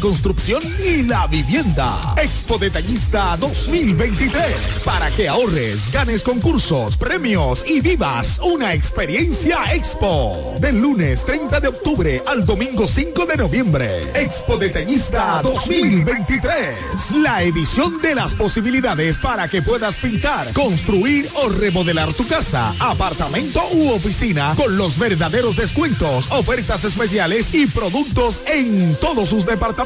construcción y la vivienda. Expo Detallista 2023. Para que ahorres, ganes concursos, premios y vivas una experiencia Expo. Del lunes 30 de octubre al domingo 5 de noviembre. Expo Detallista 2023. La edición de las posibilidades para que puedas pintar, construir o remodelar tu casa, apartamento u oficina con los verdaderos descuentos, ofertas especiales y productos en todos sus departamentos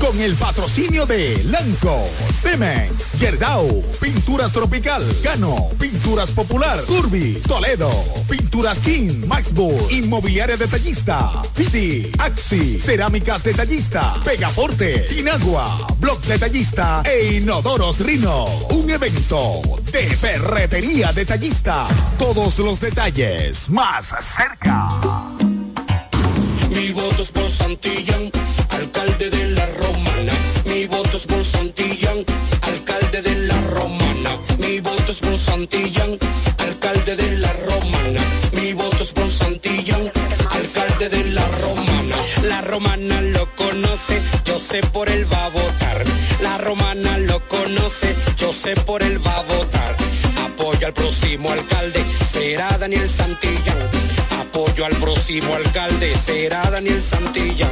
con el patrocinio de Lanco, Cemex, Yerdau, Pinturas Tropical, Cano, Pinturas Popular, Curvi, Toledo, Pinturas King, Maxbull, Inmobiliaria Detallista, Fiti, Axi, Cerámicas Detallista, Pegaporte, Inagua, Blog Detallista e Inodoros Rino. Un evento de ferretería detallista. Todos los detalles más cerca. Mi voto es por Santillán, alcalde de la Romana. Mi voto es por Santillán, alcalde de la Romana. Mi voto es por Santillán, alcalde de la Romana. Mi voto es por Santillán, alcalde de la Romana. La Romana lo conoce, yo sé por él va a votar. La Romana lo conoce, yo sé por él va a votar. Apoya al próximo alcalde, será Daniel Santillán apoyo al próximo alcalde será Daniel Santillán.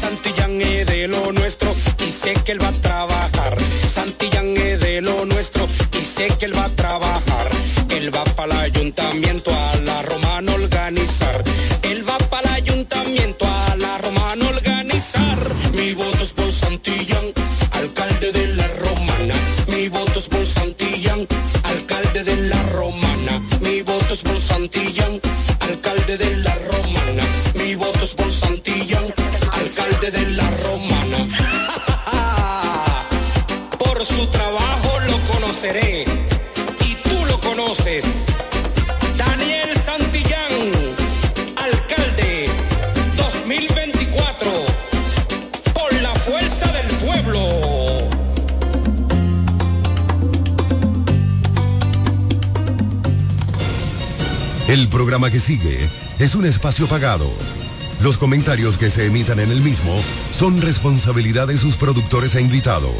Santillán es de lo nuestro y sé que él va a trabajar. Santillán es de lo nuestro y sé que él va a trabajar. Él va para el ayuntamiento a la romana organizar. De la romana. por su trabajo lo conoceré. Y tú lo conoces. Daniel Santillán, alcalde 2024. Por la fuerza del pueblo. El programa que sigue es un espacio pagado. Los comentarios que se emitan en el mismo son responsabilidad de sus productores e invitados.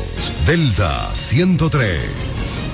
Delta 103.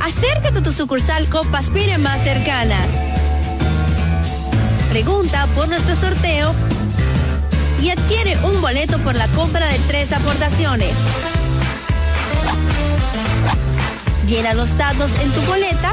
Acércate a tu sucursal Copaspire más cercana. Pregunta por nuestro sorteo y adquiere un boleto por la compra de tres aportaciones. Llena los datos en tu boleta.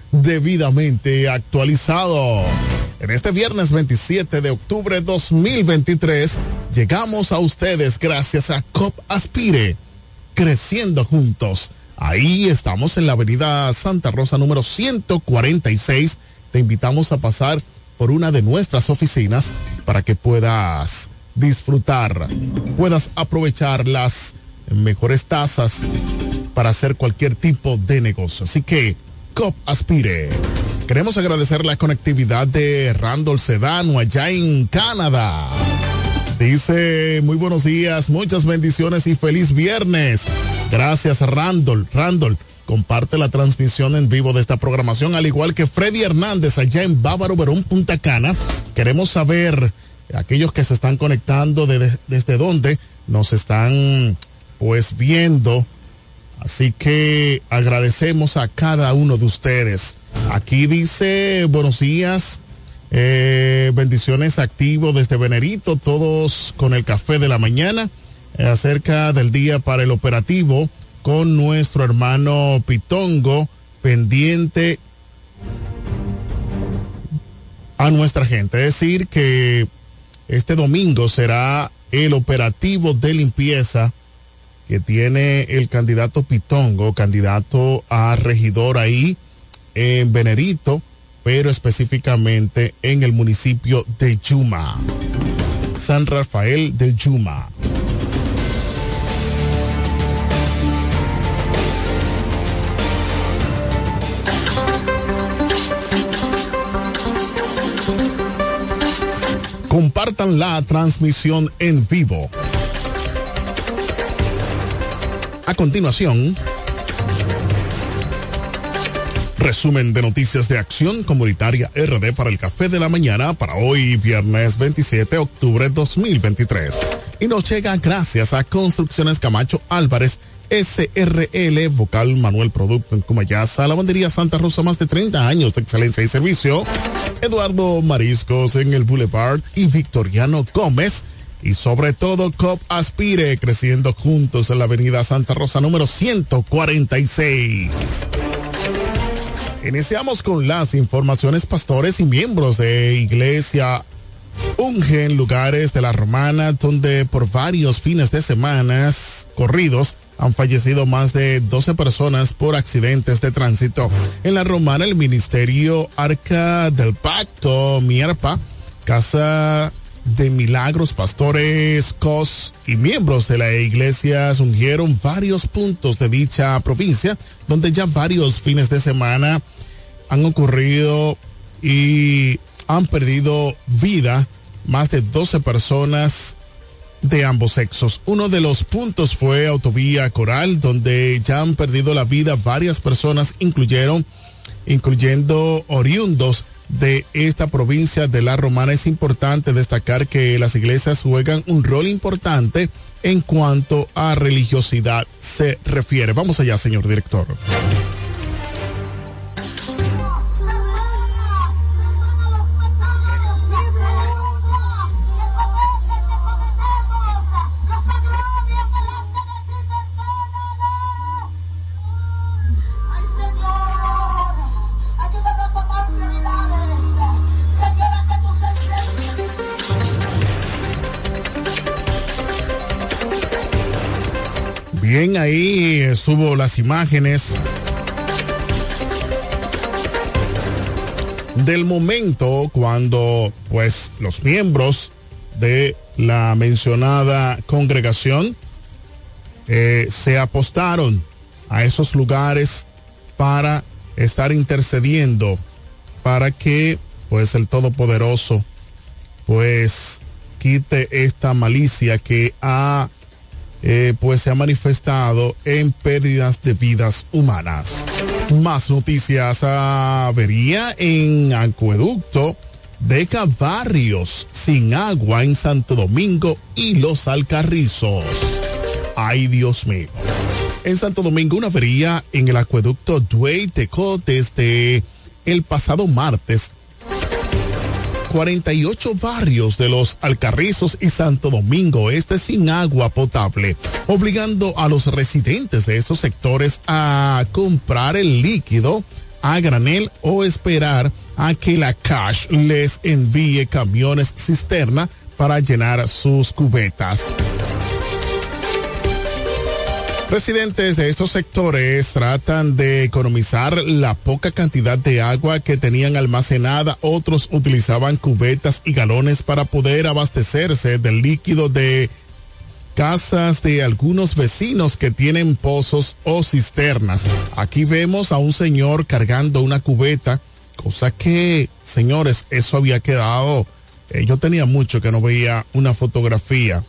debidamente actualizado. En este viernes 27 de octubre 2023 llegamos a ustedes gracias a COP Aspire, creciendo juntos. Ahí estamos en la avenida Santa Rosa número 146. Te invitamos a pasar por una de nuestras oficinas para que puedas disfrutar, puedas aprovechar las mejores tasas para hacer cualquier tipo de negocio. Así que COP Aspire. Queremos agradecer la conectividad de Randall Sedano allá en Canadá. Dice, muy buenos días, muchas bendiciones y feliz viernes. Gracias Randall. Randall, comparte la transmisión en vivo de esta programación, al igual que Freddy Hernández allá en Bávaro Verón, Punta Cana. Queremos saber, aquellos que se están conectando, de, desde dónde nos están pues viendo Así que agradecemos a cada uno de ustedes. Aquí dice, buenos días, eh, bendiciones activo desde Venerito, todos con el café de la mañana, eh, acerca del día para el operativo con nuestro hermano Pitongo, pendiente a nuestra gente. Es decir, que este domingo será el operativo de limpieza que tiene el candidato Pitongo, candidato a regidor ahí en Venerito, pero específicamente en el municipio de Yuma. San Rafael de Yuma. Compartan la transmisión en vivo. A continuación, resumen de noticias de Acción Comunitaria RD para el Café de la Mañana para hoy, viernes 27 de octubre 2023. Y nos llega gracias a Construcciones Camacho Álvarez. SRL, Vocal Manuel Producto en Cumayasa, Lavandería Santa Rosa, más de 30 años de excelencia y servicio. Eduardo Mariscos en el Boulevard y Victoriano Gómez y sobre todo COP Aspire, creciendo juntos en la avenida Santa Rosa número 146. Iniciamos con las informaciones pastores y miembros de Iglesia ungen lugares de la Romana donde por varios fines de semanas corridos han fallecido más de 12 personas por accidentes de tránsito. En la Romana el Ministerio Arca del Pacto, Mierpa, Casa de milagros, pastores, cos y miembros de la iglesia ungieron varios puntos de dicha provincia, donde ya varios fines de semana han ocurrido y han perdido vida más de 12 personas de ambos sexos. Uno de los puntos fue Autovía Coral, donde ya han perdido la vida varias personas, incluyeron, incluyendo oriundos de esta provincia de la Romana. Es importante destacar que las iglesias juegan un rol importante en cuanto a religiosidad se refiere. Vamos allá, señor director. Estuvo las imágenes del momento cuando pues los miembros de la mencionada congregación eh, se apostaron a esos lugares para estar intercediendo para que pues el Todopoderoso pues quite esta malicia que ha eh, pues se ha manifestado en pérdidas de vidas humanas. Más noticias avería en acueducto deja barrios sin agua en Santo Domingo y los Alcarrizos. Ay Dios mío. En Santo Domingo una avería en el acueducto Duey Teco desde el pasado martes 48 barrios de los Alcarrizos y Santo Domingo Este sin agua potable, obligando a los residentes de estos sectores a comprar el líquido a granel o esperar a que la Cash les envíe camiones cisterna para llenar sus cubetas. Residentes de estos sectores tratan de economizar la poca cantidad de agua que tenían almacenada. Otros utilizaban cubetas y galones para poder abastecerse del líquido de casas de algunos vecinos que tienen pozos o cisternas. Aquí vemos a un señor cargando una cubeta, cosa que, señores, eso había quedado. Eh, yo tenía mucho que no veía una fotografía.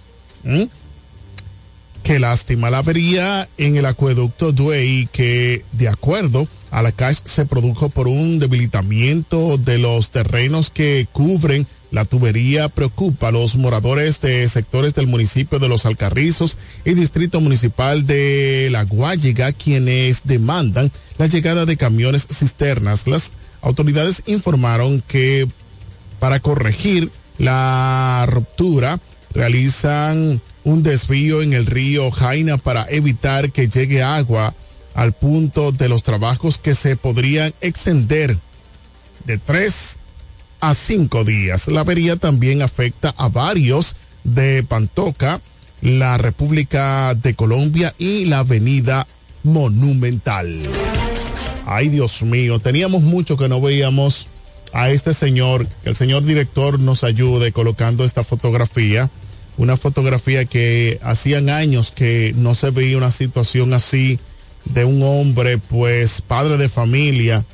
Qué lástima la avería en el acueducto Duey que, de acuerdo a la CAS, se produjo por un debilitamiento de los terrenos que cubren la tubería preocupa a los moradores de sectores del municipio de Los Alcarrizos y distrito municipal de La Guayiga, quienes demandan la llegada de camiones cisternas. Las autoridades informaron que para corregir la ruptura realizan un desvío en el río Jaina para evitar que llegue agua al punto de los trabajos que se podrían extender de tres a cinco días. La avería también afecta a varios de Pantoca, la República de Colombia y la Avenida Monumental. Ay, Dios mío, teníamos mucho que no veíamos a este señor, que el señor director nos ayude colocando esta fotografía una fotografía que hacían años que no se veía una situación así de un hombre, pues padre de familia,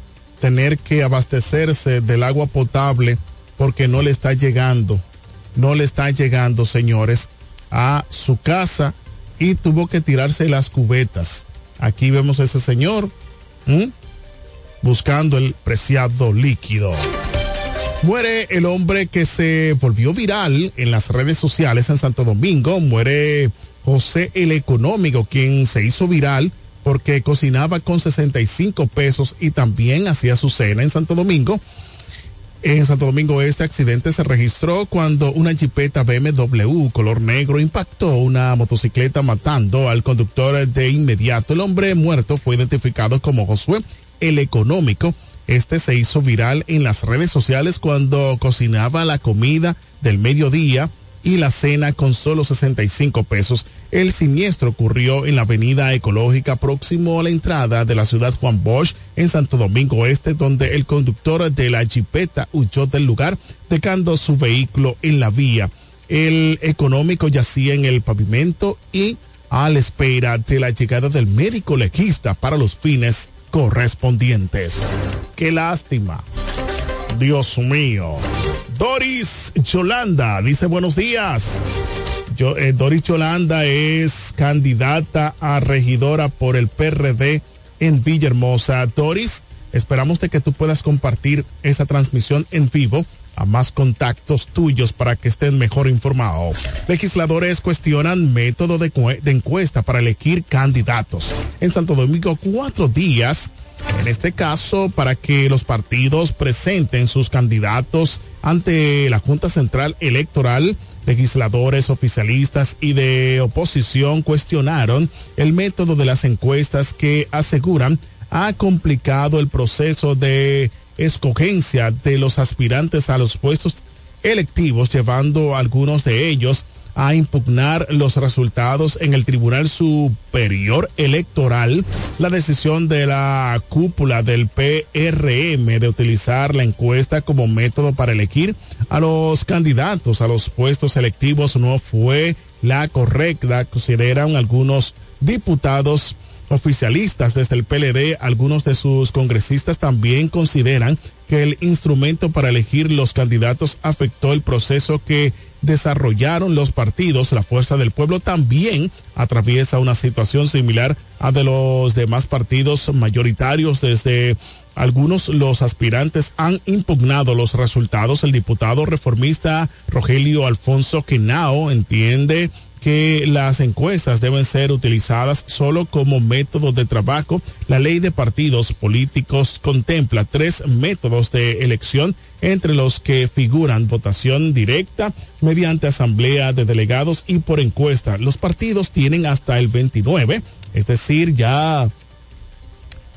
tener que abastecerse del agua potable porque no le está llegando, no le está llegando, señores, a su casa y tuvo que tirarse las cubetas. Aquí vemos a ese señor buscando el preciado líquido. Muere el hombre que se volvió viral en las redes sociales en Santo Domingo. Muere José el Económico, quien se hizo viral porque cocinaba con 65 pesos y también hacía su cena en Santo Domingo. En Santo Domingo este accidente se registró cuando una jipeta BMW color negro impactó una motocicleta matando al conductor de inmediato. El hombre muerto fue identificado como Josué el Económico este se hizo viral en las redes sociales cuando cocinaba la comida del mediodía y la cena con solo 65 pesos. El siniestro ocurrió en la avenida ecológica próximo a la entrada de la ciudad Juan Bosch en Santo Domingo Este, donde el conductor de la jipeta huyó del lugar dejando su vehículo en la vía. El económico yacía en el pavimento y a la espera de la llegada del médico legista para los fines correspondientes. Qué lástima. Dios mío. Doris Cholanda dice buenos días. Yo, eh, Doris Cholanda es candidata a regidora por el PRD en Villahermosa. Doris, esperamos de que tú puedas compartir esa transmisión en vivo a más contactos tuyos para que estén mejor informados. Legisladores cuestionan método de, de encuesta para elegir candidatos. En Santo Domingo, cuatro días en este caso, para que los partidos presenten sus candidatos ante la Junta Central Electoral, legisladores, oficialistas y de oposición cuestionaron el método de las encuestas que aseguran ha complicado el proceso de escogencia de los aspirantes a los puestos electivos, llevando a algunos de ellos a impugnar los resultados en el Tribunal Superior Electoral. La decisión de la cúpula del PRM de utilizar la encuesta como método para elegir a los candidatos a los puestos electivos no fue la correcta, consideran algunos diputados oficialistas desde el PLD, algunos de sus congresistas también consideran que el instrumento para elegir los candidatos afectó el proceso que desarrollaron los partidos. La Fuerza del Pueblo también atraviesa una situación similar a de los demás partidos mayoritarios desde algunos los aspirantes han impugnado los resultados. El diputado reformista Rogelio Alfonso Quenao entiende que las encuestas deben ser utilizadas solo como método de trabajo. La ley de partidos políticos contempla tres métodos de elección entre los que figuran votación directa mediante asamblea de delegados y por encuesta. Los partidos tienen hasta el 29, es decir, ya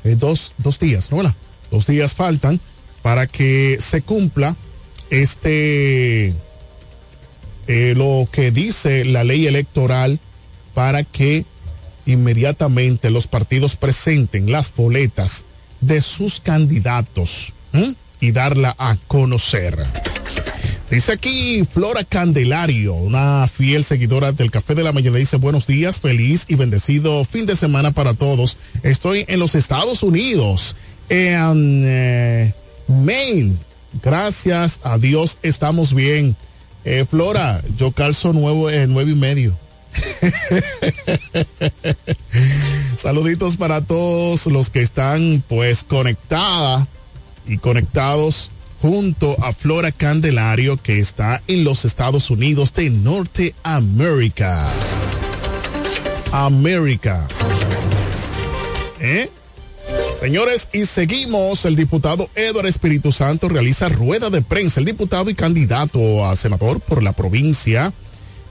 eh, dos, dos días, ¿no? Dos días faltan para que se cumpla este eh, lo que dice la ley electoral para que inmediatamente los partidos presenten las boletas de sus candidatos y darla a conocer. Dice aquí Flora Candelario, una fiel seguidora del Café de la Mañana, dice buenos días, feliz y bendecido fin de semana para todos. Estoy en los Estados Unidos, en eh, Maine. Gracias a Dios estamos bien. Eh, Flora, yo calzo nuevo, eh, nueve y medio. Saluditos para todos los que están pues conectada y conectados junto a Flora Candelario que está en los Estados Unidos de Norteamérica. América. ¿Eh? Señores, y seguimos. El diputado Eduardo Espíritu Santo realiza rueda de prensa. El diputado y candidato a senador por la provincia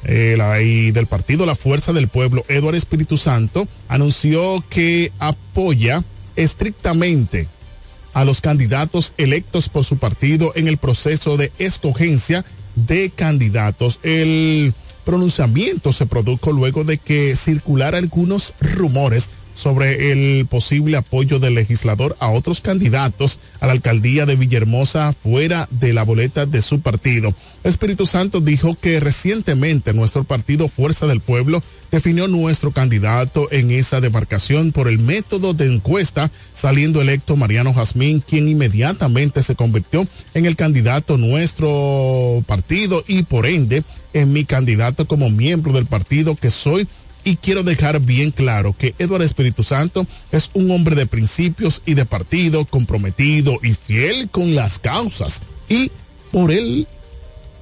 eh, la, y del partido La Fuerza del Pueblo, Eduardo Espíritu Santo, anunció que apoya estrictamente a los candidatos electos por su partido en el proceso de escogencia de candidatos. El pronunciamiento se produjo luego de que circularan algunos rumores sobre el posible apoyo del legislador a otros candidatos a la alcaldía de Villahermosa fuera de la boleta de su partido. Espíritu Santo dijo que recientemente nuestro partido Fuerza del Pueblo definió nuestro candidato en esa demarcación por el método de encuesta, saliendo electo Mariano Jazmín, quien inmediatamente se convirtió en el candidato nuestro partido y por ende en mi candidato como miembro del partido que soy y quiero dejar bien claro que Eduardo Espíritu Santo es un hombre de principios y de partido, comprometido y fiel con las causas. Y por él,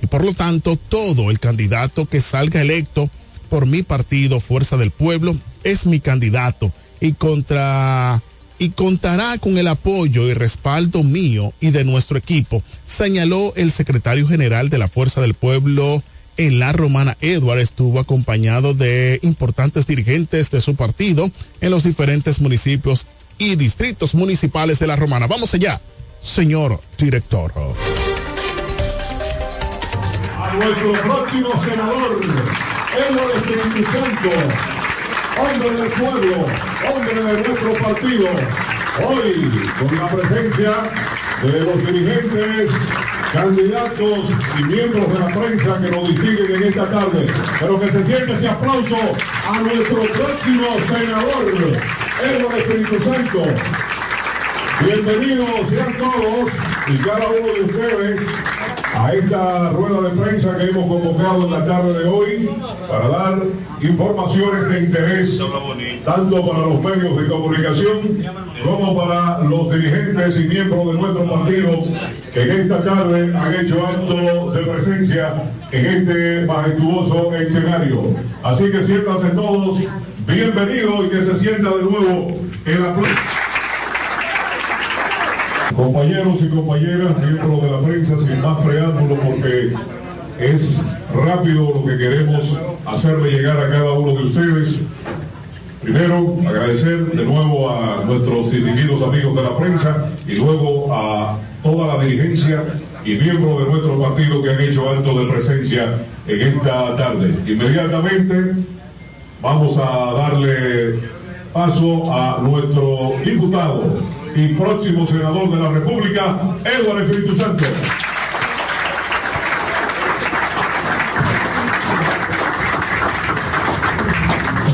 y por lo tanto, todo el candidato que salga electo por mi partido, Fuerza del Pueblo, es mi candidato. Y contra y contará con el apoyo y respaldo mío y de nuestro equipo, señaló el secretario general de la Fuerza del Pueblo, en la Romana Edward estuvo acompañado de importantes dirigentes de su partido en los diferentes municipios y distritos municipales de la Romana. Vamos allá, señor director. A nuestro próximo senador, hombre del pueblo, hombre de nuestro partido, hoy con la presencia de los dirigentes candidatos y miembros de la prensa que nos distinguen en esta tarde. Pero que se siente ese aplauso a nuestro próximo senador, Edward Espíritu Santo. Bienvenidos sean todos y cada uno de ustedes a esta rueda de prensa que hemos convocado en la tarde de hoy para dar informaciones de interés tanto para los medios de comunicación como para los dirigentes y miembros de nuestro partido que en esta tarde han hecho acto de presencia en este majestuoso escenario. Así que siéntanse todos bienvenidos y que se sienta de nuevo el aplauso. Compañeros y compañeras, miembros de la prensa, sin más preámbulo, porque es rápido lo que queremos hacerle llegar a cada uno de ustedes. Primero, agradecer de nuevo a nuestros distinguidos amigos de la prensa y luego a toda la dirigencia y miembros de nuestro partido que han hecho acto de presencia en esta tarde. Inmediatamente vamos a darle paso a nuestro diputado y próximo senador de la República, Eduardo Espíritu Santo.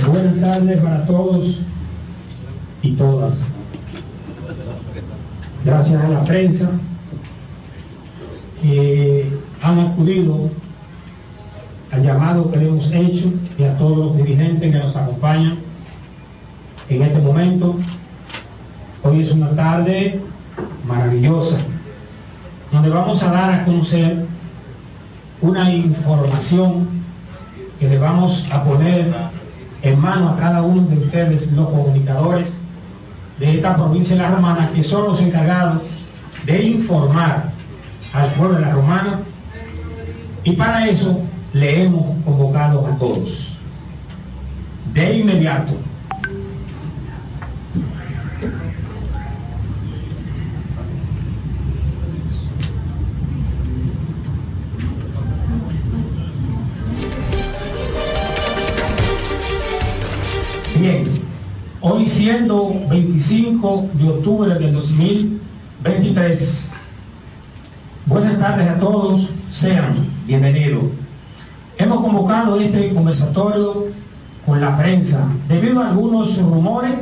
Buenas tardes para todos y todas. Gracias a la prensa que han acudido al llamado que le hemos hecho y a todos los dirigentes que nos acompañan en este momento. Hoy es una tarde maravillosa, donde vamos a dar a conocer una información que le vamos a poner en mano a cada uno de ustedes, los comunicadores de esta provincia de La Romana, que son los encargados de informar al pueblo de La Romana. Y para eso le hemos convocado a todos. De inmediato. Siendo 25 de octubre del 2023, buenas tardes a todos, sean bienvenidos. Hemos convocado este conversatorio con la prensa debido a algunos rumores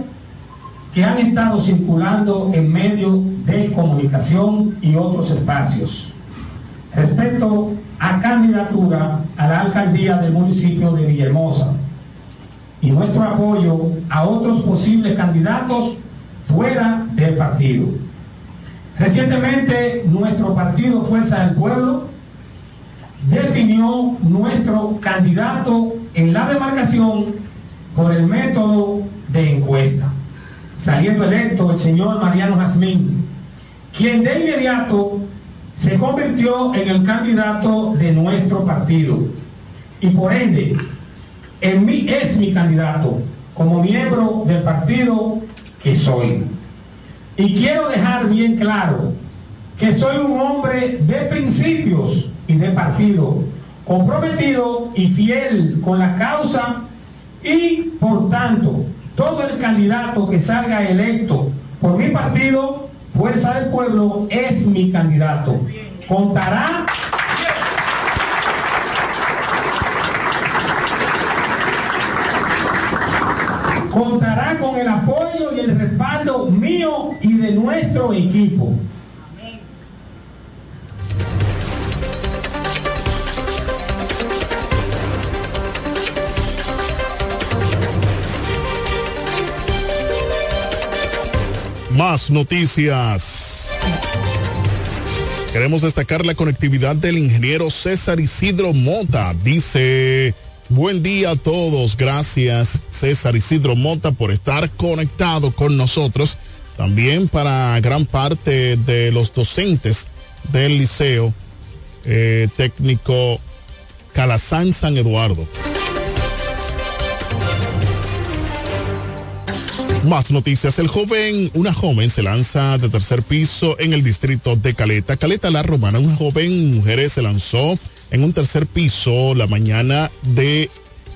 que han estado circulando en medios de comunicación y otros espacios respecto a candidatura a la alcaldía del municipio de Villahermosa y nuestro apoyo a otros posibles candidatos fuera del partido. Recientemente nuestro partido Fuerza del Pueblo definió nuestro candidato en la demarcación por el método de encuesta, saliendo electo el señor Mariano Jazmín, quien de inmediato se convirtió en el candidato de nuestro partido y por ende en mí es mi candidato como miembro del partido que soy. Y quiero dejar bien claro que soy un hombre de principios y de partido, comprometido y fiel con la causa y por tanto todo el candidato que salga electo por mi partido, Fuerza del Pueblo, es mi candidato. Contará contará con el apoyo y el respaldo mío y de nuestro equipo. Más noticias. Queremos destacar la conectividad del ingeniero César Isidro Mota. Dice, buen día a todos. Gracias César Isidro Mota por estar conectado con nosotros. También para gran parte de los docentes del Liceo eh, Técnico Calazán San Eduardo. Más noticias. El joven, una joven se lanza de tercer piso en el distrito de Caleta. Caleta La Romana, una joven mujer se lanzó en un tercer piso la mañana de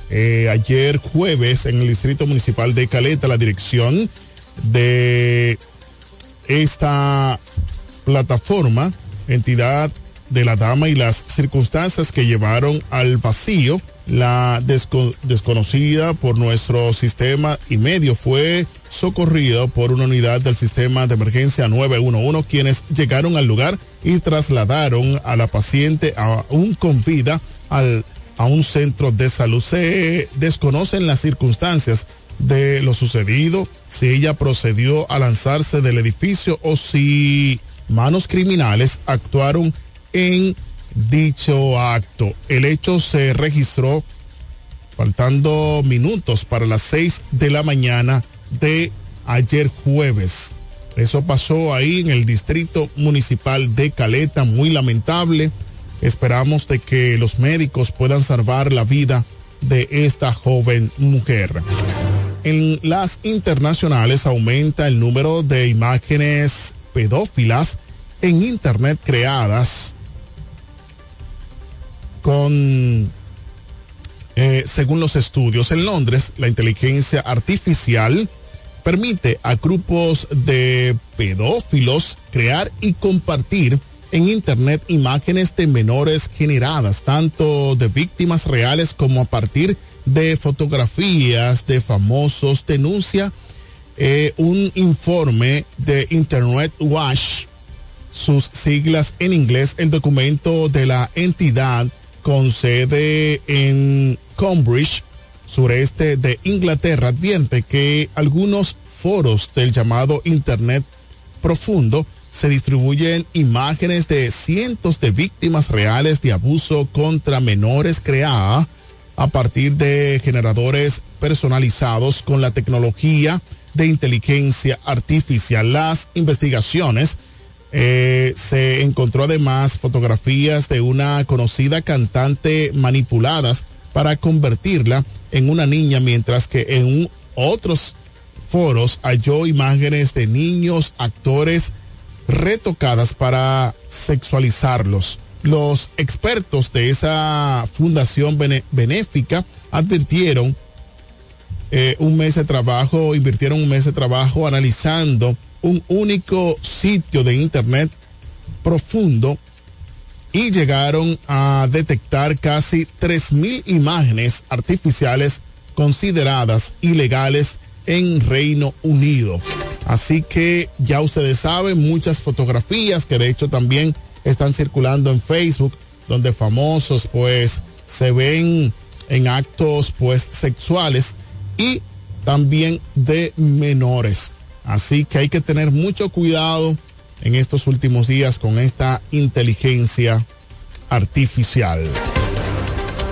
eh, ayer jueves en el distrito municipal de Caleta. La dirección de esta plataforma, entidad de la dama y las circunstancias que llevaron al vacío la desco desconocida por nuestro sistema y medio fue socorrido por una unidad del sistema de emergencia 911 quienes llegaron al lugar y trasladaron a la paciente aún con vida al, a un centro de salud. Se desconocen las circunstancias de lo sucedido, si ella procedió a lanzarse del edificio o si manos criminales actuaron en dicho acto. El hecho se registró faltando minutos para las seis de la mañana de ayer jueves. Eso pasó ahí en el distrito municipal de Caleta, muy lamentable. Esperamos de que los médicos puedan salvar la vida de esta joven mujer. En las internacionales aumenta el número de imágenes pedófilas en Internet creadas con, eh, según los estudios en Londres, la inteligencia artificial permite a grupos de pedófilos crear y compartir en Internet imágenes de menores generadas, tanto de víctimas reales como a partir de fotografías de famosos, denuncia eh, un informe de Internet Watch, sus siglas en inglés, el documento de la entidad con sede en Cambridge, sureste de Inglaterra, advierte que algunos foros del llamado Internet profundo se distribuyen imágenes de cientos de víctimas reales de abuso contra menores creadas a partir de generadores personalizados con la tecnología de inteligencia artificial. Las investigaciones eh, se encontró además fotografías de una conocida cantante manipuladas para convertirla en una niña, mientras que en otros foros halló imágenes de niños, actores retocadas para sexualizarlos. Los expertos de esa fundación benéfica advirtieron eh, un mes de trabajo, invirtieron un mes de trabajo analizando un único sitio de internet profundo y llegaron a detectar casi 3.000 imágenes artificiales consideradas ilegales en Reino Unido. Así que ya ustedes saben, muchas fotografías que de hecho también están circulando en Facebook, donde famosos pues se ven en actos pues sexuales y también de menores. Así que hay que tener mucho cuidado en estos últimos días con esta inteligencia artificial.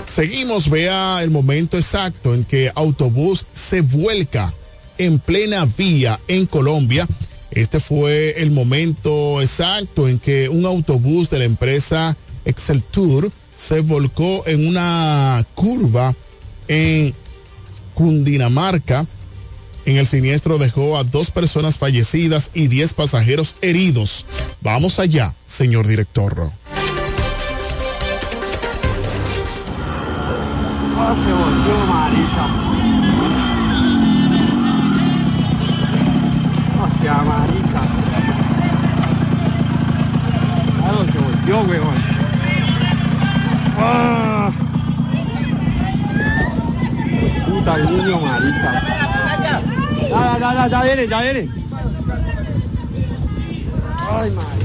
Seguimos, vea el momento exacto en que autobús se vuelca en plena vía en Colombia. Este fue el momento exacto en que un autobús de la empresa Excel Tour se volcó en una curva en Cundinamarca. En el siniestro dejó a dos personas fallecidas y diez pasajeros heridos. Vamos allá, señor director. volvió, weón. Ah. Puta el niño, marica. Ya, ya, ya, viene, ya viene. Ay, marica.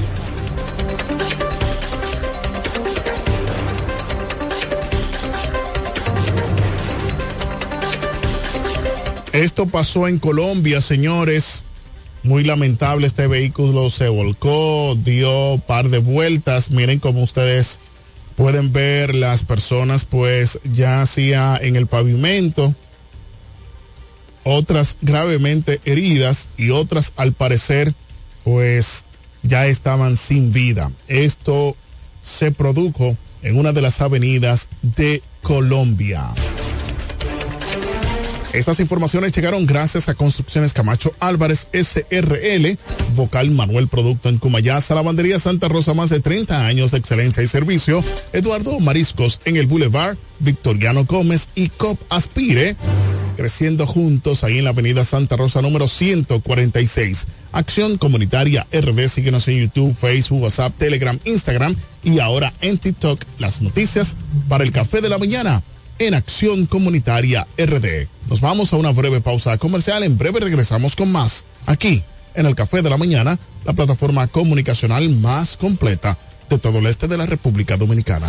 Esto pasó en Colombia, señores. Muy lamentable, este vehículo se volcó, dio par de vueltas. Miren como ustedes pueden ver las personas pues ya hacía en el pavimento. Otras gravemente heridas y otras al parecer pues ya estaban sin vida. Esto se produjo en una de las avenidas de Colombia. Estas informaciones llegaron gracias a Construcciones Camacho Álvarez SRL, Vocal Manuel Producto en Cumayasa, Lavandería Santa Rosa, más de 30 años de excelencia y servicio, Eduardo Mariscos en el Boulevard, Victoriano Gómez y COP Aspire, creciendo juntos ahí en la Avenida Santa Rosa número 146. Acción Comunitaria RD, síguenos en YouTube, Facebook, WhatsApp, Telegram, Instagram y ahora en TikTok. Las noticias para el café de la mañana en Acción Comunitaria RD. Nos vamos a una breve pausa comercial. En breve regresamos con más aquí en el Café de la Mañana, la plataforma comunicacional más completa de todo el este de la República Dominicana.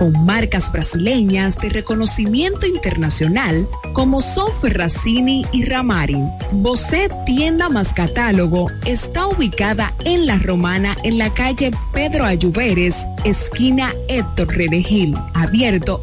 con marcas brasileñas de reconocimiento internacional como son Ferracini y Ramarin. Bocet Tienda más Catálogo está ubicada en La Romana en la calle Pedro Ayuberes, esquina Héctor Redegil, abierto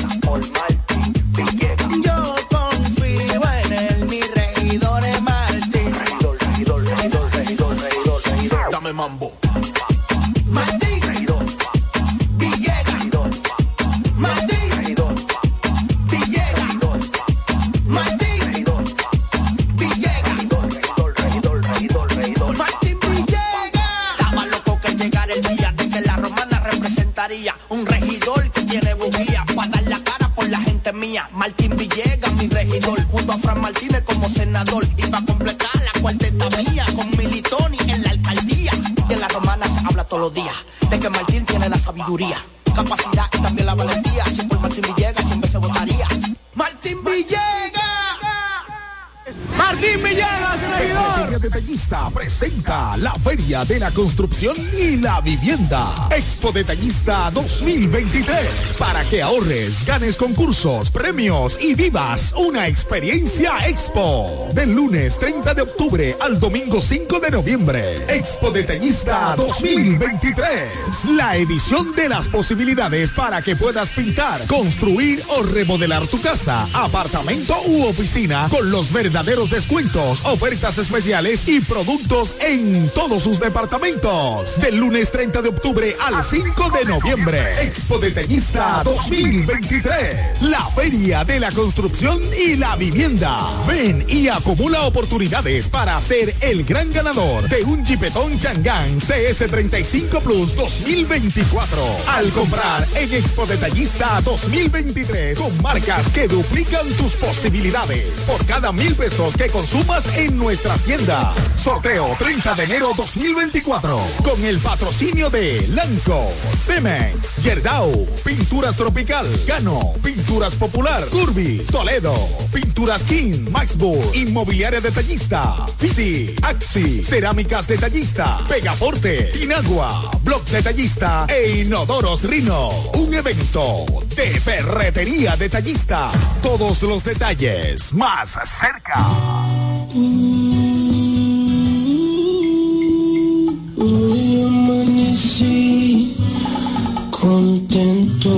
Mambo. De la Construcción y la Vivienda. Expo Detallista 2023. Para que ahorres, ganes concursos, premios y vivas una experiencia Expo. Del lunes 30 de octubre al domingo 5 de noviembre. Expo Detallista 2023. La edición de las posibilidades para que puedas pintar, construir o remodelar tu casa, apartamento u oficina con los verdaderos descuentos, ofertas especiales y productos en todos sus departamentos. Del lunes 30 de octubre al 5 de noviembre. Expo Detallista 2023. La Feria de la Construcción y la Vivienda. Ven y acumula oportunidades para ser el gran ganador de un Jeepetón Changán CS35 Plus 2024. Al comprar en Expo Detallista 2023 con marcas que duplican tus posibilidades. Por cada mil pesos que consumas en nuestras tiendas. Sorteo 30 de enero 2024 con el patrocinio de Lanco, Cemex, Yerdau, Pinturas Tropical, Cano, Pinturas Popular, Curvi, Toledo, Pinturas King, Maxburg, Inmobiliaria Detallista, Fiti, Axi, Cerámicas Detallista, Pegaforte, Inagua, Blog Detallista e Inodoros Rino. Un evento de ferretería detallista. Todos los detalles más cerca. Contento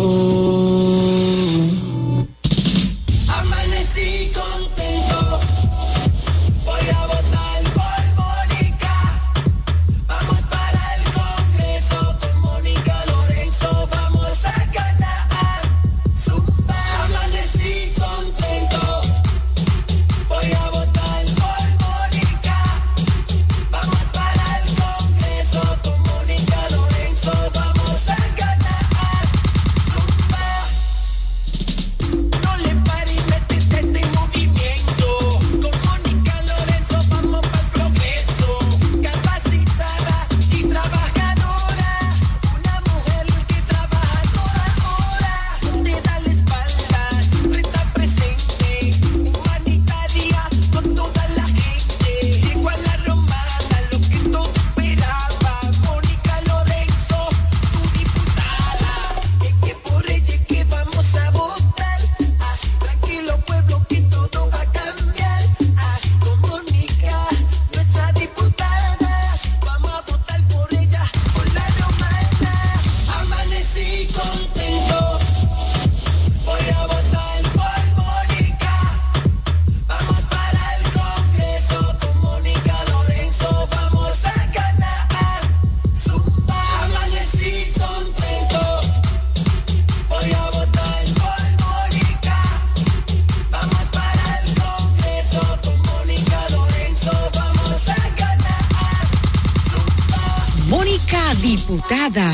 diputada,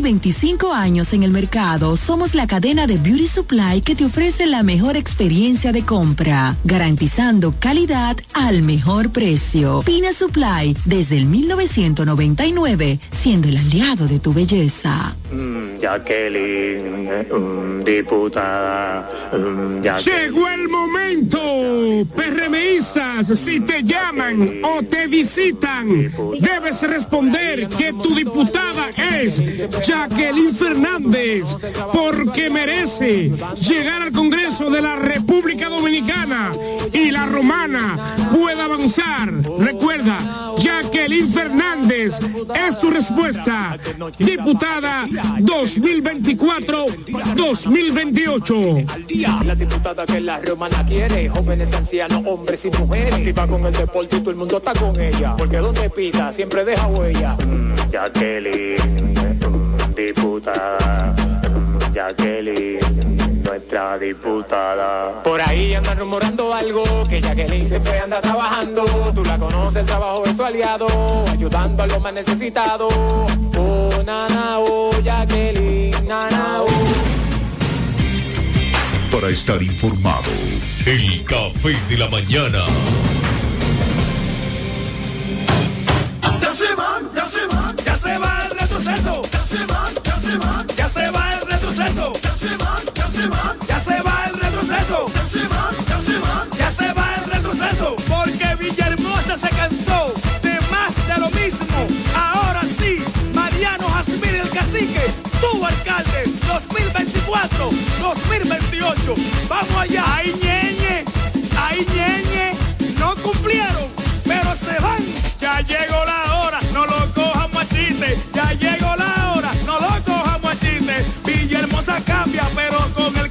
25 años en el mercado, somos la cadena de Beauty Supply que te ofrece la mejor experiencia de compra, garantizando calidad al mejor precio. Pina Supply, desde el 1999, siendo el aliado de tu belleza. Mm, Jacqueline, mm, diputada. mm, Jacqueline. Llegó el momento, PRMistas, si te llaman o te visitan, debes responder que tu diputada es Jacqueline Fernández, porque merece llegar al Congreso de la República Dominicana y la romana pueda avanzar. Recuerda, Jacqueline Fernández es tu respuesta, diputada 2024-2028. La diputada que la romana quiere, jóvenes, ancianos, hombres y mujeres. Activa con el deporte y todo el mundo está con ella. Porque donde pisa siempre deja huella. Mm, Jacqueline, diputada. Jacqueline, nuestra diputada. Por ahí andan rumorando algo, que Jacqueline siempre anda trabajando. Tú la conoces, el trabajo de su aliado, ayudando a los más necesitados. Oh, nana, oh, Jacqueline, nana, oh. Para estar informado, el café de la mañana. Tu alcalde, 2024, 2028. Vamos allá, ay ñeñe, ay ñeñe, no cumplieron, pero se van. Ya llegó la hora, no lo cojamos a. Ya llegó la hora, no lo cojamos a chiste. Villahermosa cambia, pero con el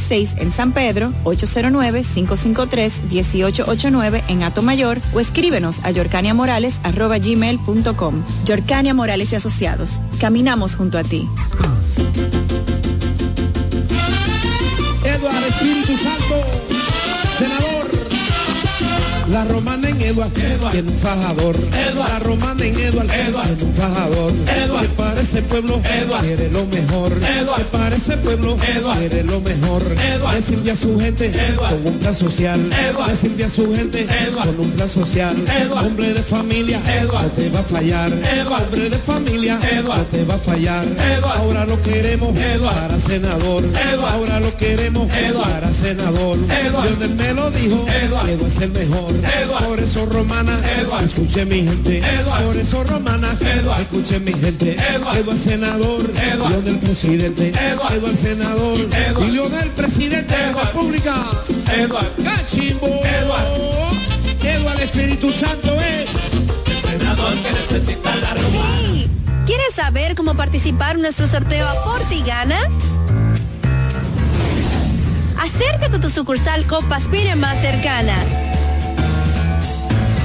809-529-6466 en San Pedro, 809-553-1889 en Atomayor o escríbenos a yorcaniamorales.gmail.com. Yorcania Morales y Asociados. Caminamos junto a ti. La romana en Eduard, tiene un fajador. La romana en Eduard, tiene un fajador. Que para ese pueblo quiere lo mejor. Que para ese pueblo quiere lo mejor. Que sirve a su gente con un plan social. Que sirve a su gente con un plan social. Hombre de familia, no te va a fallar. Hombre de familia, no te va a fallar. Ahora lo queremos para senador. Ahora lo queremos para senador. Lionel me lo dijo, Eduard es el mejor. Por eso romana, escuche mi gente. Por eso romana, escuche mi gente. Eduard senador, Lionel presidente. Eduard senador, y Lionel presidente de la República. Eduard Cachimbo. Eduard. Eduard Espíritu Santo es el senador que necesita la romana. ¿Quieres saber cómo participar en nuestro sorteo Aporte y Gana? Acércate a tu sucursal Copaspire más cercana.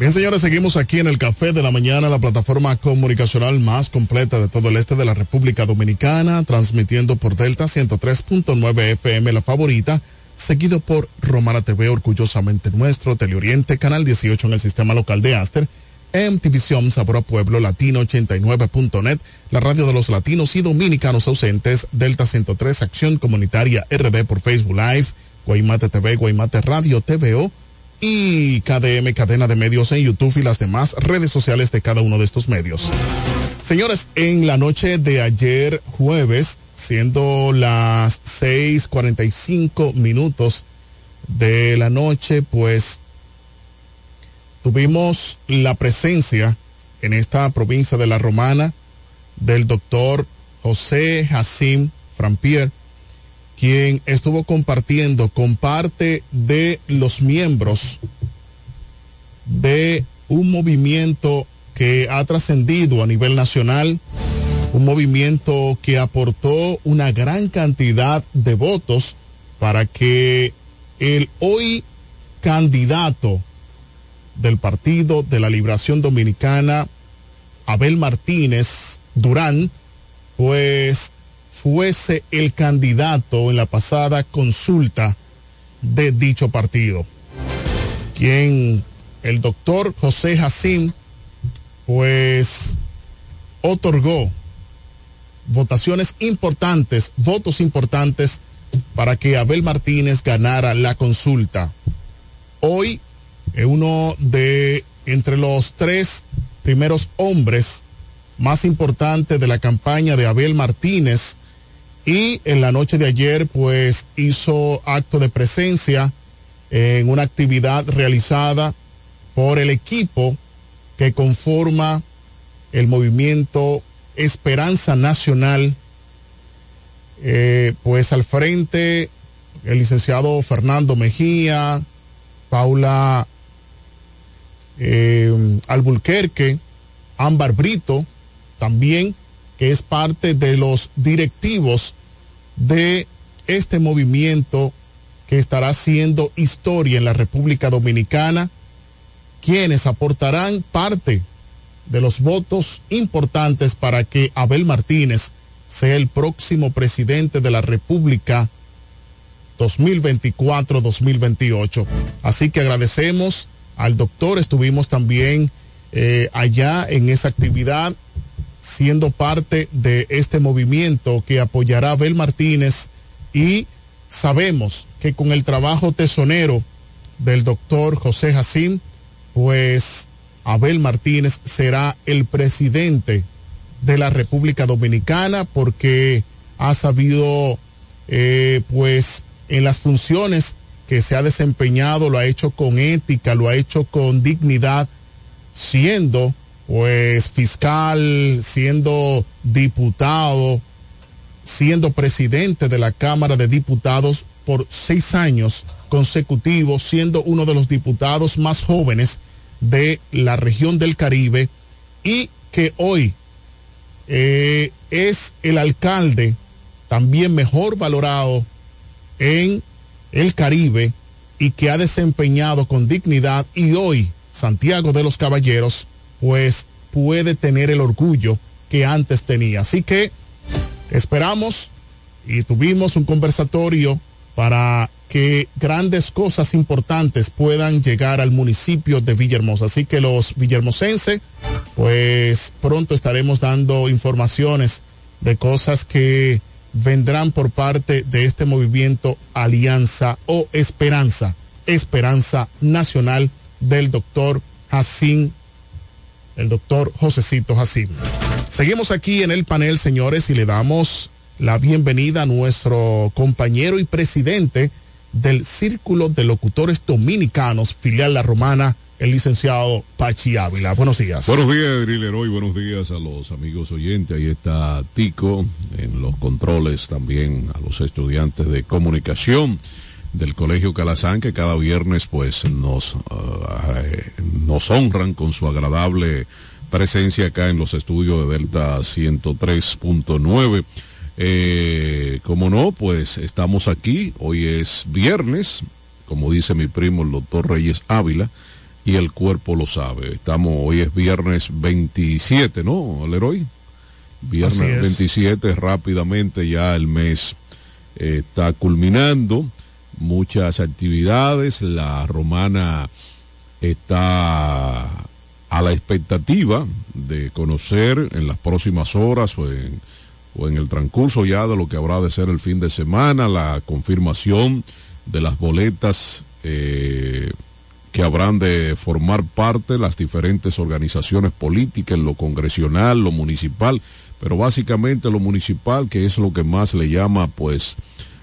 Bien, señores, seguimos aquí en el Café de la Mañana, la plataforma comunicacional más completa de todo el este de la República Dominicana, transmitiendo por Delta 103.9 FM, la favorita, seguido por Romana TV, orgullosamente nuestro, Teleoriente, Canal 18 en el sistema local de Aster, MTVision, Sabor Pueblo, Latino 89.net, la radio de los latinos y dominicanos ausentes, Delta 103, Acción Comunitaria RD por Facebook Live, Guaymate TV, Guaymate Radio TVO, y KDM Cadena de Medios en YouTube y las demás redes sociales de cada uno de estos medios. Señores, en la noche de ayer jueves, siendo las 6:45 minutos de la noche, pues tuvimos la presencia en esta provincia de La Romana del doctor José Jacim Frampier, quien estuvo compartiendo con parte de los miembros de un movimiento que ha trascendido a nivel nacional, un movimiento que aportó una gran cantidad de votos para que el hoy candidato del Partido de la Liberación Dominicana, Abel Martínez Durán, pues fuese el candidato en la pasada consulta de dicho partido. Quien el doctor José Jacín, pues otorgó votaciones importantes, votos importantes para que Abel Martínez ganara la consulta. Hoy, uno de entre los tres primeros hombres más importantes de la campaña de Abel Martínez y en la noche de ayer pues hizo acto de presencia en una actividad realizada por el equipo que conforma el movimiento Esperanza Nacional, eh, pues al frente el licenciado Fernando Mejía, Paula eh, Albulquerque, Ámbar Brito, también, que es parte de los directivos de este movimiento que estará haciendo historia en la República Dominicana, quienes aportarán parte de los votos importantes para que Abel Martínez sea el próximo presidente de la República 2024-2028. Así que agradecemos al doctor, estuvimos también eh, allá en esa actividad siendo parte de este movimiento que apoyará a Abel Martínez y sabemos que con el trabajo tesonero del doctor José Jacín, pues Abel Martínez será el presidente de la República Dominicana porque ha sabido, eh, pues, en las funciones que se ha desempeñado, lo ha hecho con ética, lo ha hecho con dignidad, siendo pues fiscal, siendo diputado, siendo presidente de la Cámara de Diputados por seis años consecutivos, siendo uno de los diputados más jóvenes de la región del Caribe y que hoy eh, es el alcalde también mejor valorado en el Caribe y que ha desempeñado con dignidad y hoy Santiago de los Caballeros pues puede tener el orgullo que antes tenía. Así que esperamos y tuvimos un conversatorio para que grandes cosas importantes puedan llegar al municipio de Villahermosa. Así que los villahermosenses, pues pronto estaremos dando informaciones de cosas que vendrán por parte de este movimiento Alianza o Esperanza, Esperanza Nacional del doctor Jacín el doctor Josecito Jacín. Seguimos aquí en el panel, señores, y le damos la bienvenida a nuestro compañero y presidente del Círculo de Locutores Dominicanos, filial La Romana, el licenciado Pachi Ávila. Buenos días. Buenos días, Driller. Hoy buenos días a los amigos oyentes. Ahí está Tico, en los controles también a los estudiantes de comunicación del Colegio Calazán que cada viernes pues nos, eh, nos honran con su agradable presencia acá en los estudios de Delta 103.9. Eh, como no, pues estamos aquí, hoy es viernes, como dice mi primo el doctor Reyes Ávila, y el cuerpo lo sabe. Estamos, hoy es viernes 27, ¿no, Leroy? Viernes Así es. 27, rápidamente ya el mes eh, está culminando, muchas actividades, la romana está a la expectativa de conocer en las próximas horas o en, o en el transcurso ya de lo que habrá de ser el fin de semana, la confirmación de las boletas eh, que habrán de formar parte las diferentes organizaciones políticas, lo congresional, lo municipal, pero básicamente lo municipal, que es lo que más le llama pues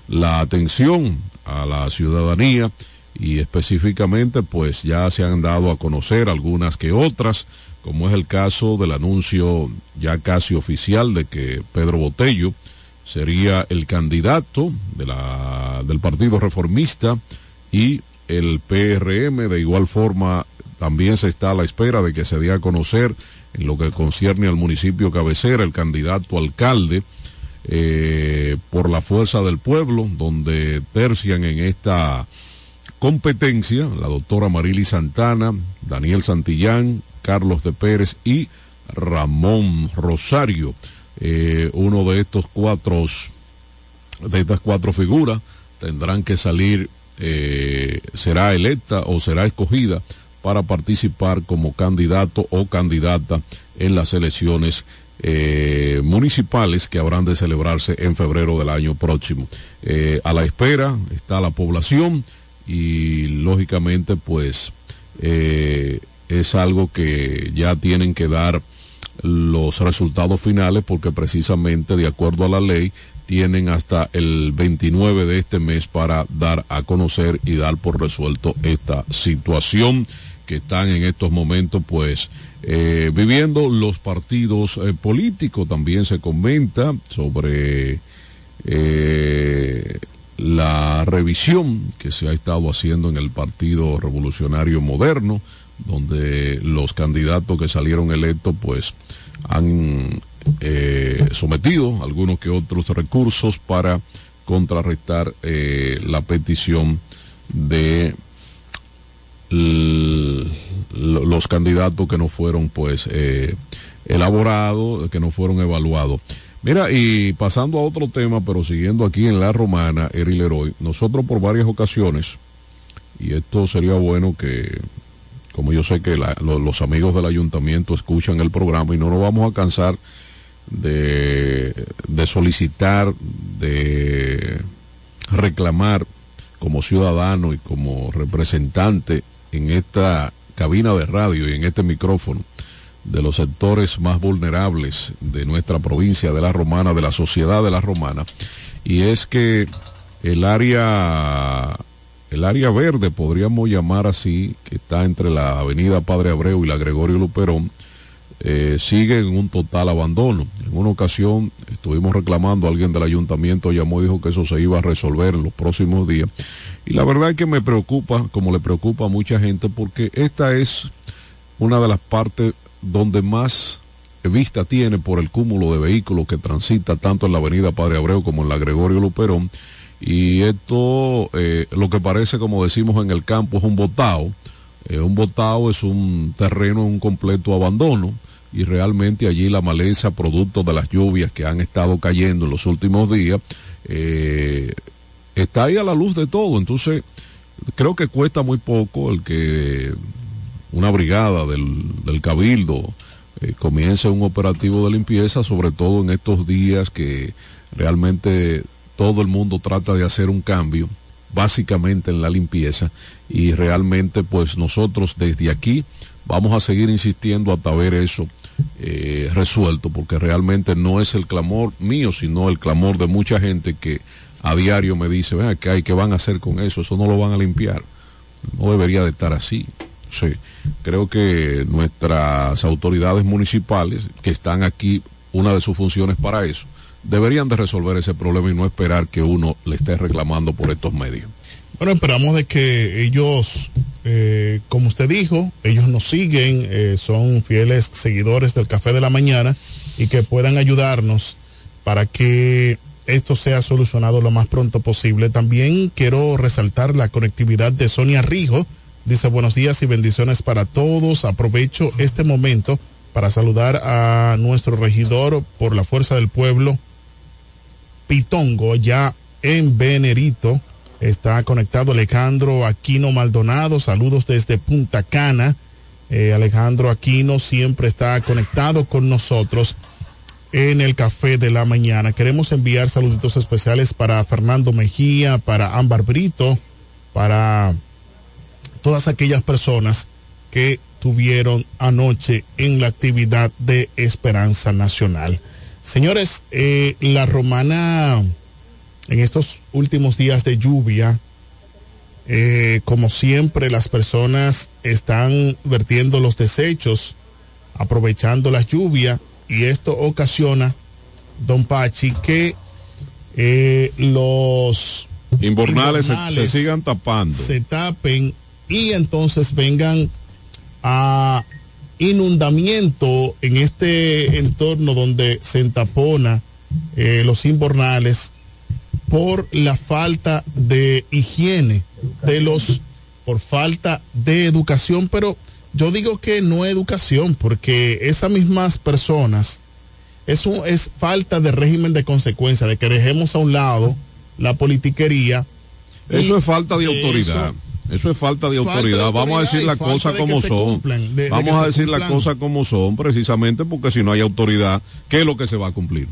la atención a la ciudadanía y específicamente pues ya se han dado a conocer algunas que otras, como es el caso del anuncio ya casi oficial de que Pedro Botello sería el candidato de la, del Partido Reformista y el PRM. De igual forma, también se está a la espera de que se dé a conocer en lo que concierne al municipio cabecera el candidato alcalde eh, por la fuerza del pueblo, donde tercian en esta competencia la doctora Marily Santana, Daniel Santillán, Carlos de Pérez y Ramón Rosario. Eh, uno de estos cuatro, de estas cuatro figuras, tendrán que salir, eh, será electa o será escogida para participar como candidato o candidata en las elecciones eh, municipales que habrán de celebrarse en febrero del año próximo. Eh, a la espera está la población y lógicamente pues eh, es algo que ya tienen que dar los resultados finales porque precisamente de acuerdo a la ley tienen hasta el 29 de este mes para dar a conocer y dar por resuelto esta situación que están en estos momentos pues eh, viviendo los partidos eh, políticos. También se comenta sobre eh, la revisión que se ha estado haciendo en el Partido Revolucionario Moderno, donde los candidatos que salieron electos pues han sometido algunos que otros recursos para contrarrestar la petición de los candidatos que no fueron pues eh, elaborados, que no fueron evaluados. Mira, y pasando a otro tema, pero siguiendo aquí en la romana, Eri Leroy, nosotros por varias ocasiones, y esto sería bueno que, como yo sé que la- lo- los amigos del ayuntamiento escuchan el programa y no nos vamos a cansar de, de solicitar, de reclamar como ciudadano y como representante en esta cabina de radio y en este micrófono de los sectores más vulnerables de nuestra provincia de la Romana, de la sociedad de la Romana, y es que el área, el área verde, podríamos llamar así, que está entre la avenida Padre Abreu y la Gregorio Luperón, eh, sigue en un total abandono. En una ocasión estuvimos reclamando, alguien del ayuntamiento llamó y dijo que eso se iba a resolver en los próximos días. Y la verdad es que me preocupa, como le preocupa a mucha gente, porque esta es una de las partes donde más vista tiene por el cúmulo de vehículos que transita tanto en la avenida Padre Abreu como en la Gregorio Luperón. Y esto, eh, lo que parece, como decimos en el campo, es un botao. Eh, un botao es un terreno en un completo abandono y realmente allí la maleza, producto de las lluvias que han estado cayendo en los últimos días, eh, está ahí a la luz de todo. Entonces, creo que cuesta muy poco el que una brigada del, del cabildo eh, comience un operativo de limpieza, sobre todo en estos días que realmente todo el mundo trata de hacer un cambio, básicamente en la limpieza, y realmente pues nosotros desde aquí vamos a seguir insistiendo hasta ver eso eh, resuelto, porque realmente no es el clamor mío, sino el clamor de mucha gente que a diario me dice, ven acá, ¿y qué van a hacer con eso? Eso no lo van a limpiar. No debería de estar así. Sí, creo que nuestras autoridades municipales, que están aquí, una de sus funciones para eso, deberían de resolver ese problema y no esperar que uno le esté reclamando por estos medios. Bueno, esperamos de que ellos, eh, como usted dijo, ellos nos siguen, eh, son fieles seguidores del Café de la Mañana y que puedan ayudarnos para que esto sea solucionado lo más pronto posible. También quiero resaltar la conectividad de Sonia Rijo. Dice buenos días y bendiciones para todos. Aprovecho este momento para saludar a nuestro regidor por la Fuerza del Pueblo, Pitongo, ya en Venerito. Está conectado Alejandro Aquino Maldonado. Saludos desde Punta Cana. Eh, Alejandro Aquino siempre está conectado con nosotros en el café de la mañana. Queremos enviar saluditos especiales para Fernando Mejía, para Ámbar Brito, para todas aquellas personas que tuvieron anoche en la actividad de Esperanza Nacional. Señores, eh, la romana en estos últimos días de lluvia, eh, como siempre, las personas están vertiendo los desechos, aprovechando la lluvia, y esto ocasiona, don Pachi, que eh, los Inbornales, se- se, sigan tapando. se tapen y entonces vengan a inundamiento en este entorno donde se entapona eh, los inbornales por la falta de higiene de los por falta de educación pero yo digo que no educación porque esas mismas personas es, un- es falta de régimen de consecuencia de que dejemos a un lado la politiquería Eso es falta de eso- autoridad. Eso es falta de Falta de autoridad. Vamos a decir las cosas de como son. cumplan, de- de Vamos a decir las cosas como son, precisamente porque si no hay autoridad, ¿qué es lo que se va a cumplir?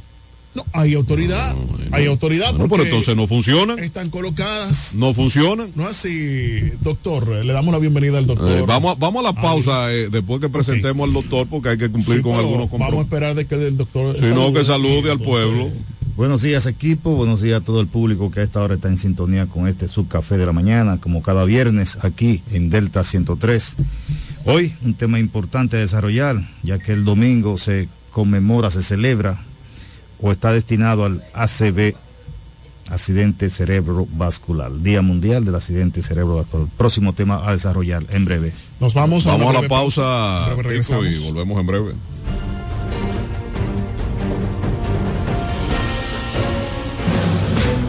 No, hay autoridad, hay autoridad Bueno, porque pero entonces no funcionan. están colocadas. No funcionan. No así, doctor, le damos la bienvenida al doctor. Eh, vamos, a- vamos a la pausa eh, después que presentemos al doctor porque hay que cumplir Sí, con algunos Vamos a compromisos. esperar de que el doctor. Si no, que salude al pueblo. Buenos días equipo, buenos días a todo el público que a esta hora está en sintonía con este subcafé de la mañana, como cada viernes aquí en Delta 103. Hoy un tema importante a desarrollar, ya que el domingo se conmemora, se celebra o está destinado al ACV, accidente cerebrovascular, Día Mundial del Accidente Cerebrovascular. Próximo tema a desarrollar en breve. Nos vamos a Vamos a la pausa Rico, y volvemos en breve.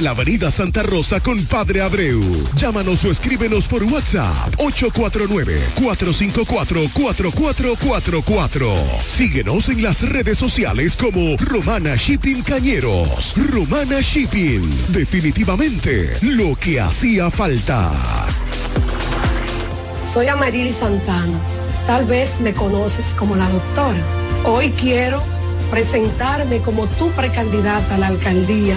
la Avenida Santa Rosa con Padre Abreu. Llámanos o escríbenos por WhatsApp 849-454-4444. Síguenos en las redes sociales como Romana Shipping Cañeros. Romana Shipping. Definitivamente lo que hacía falta. Soy Amarili Santana. Tal vez me conoces como la doctora. Hoy quiero presentarme como tu precandidata a la alcaldía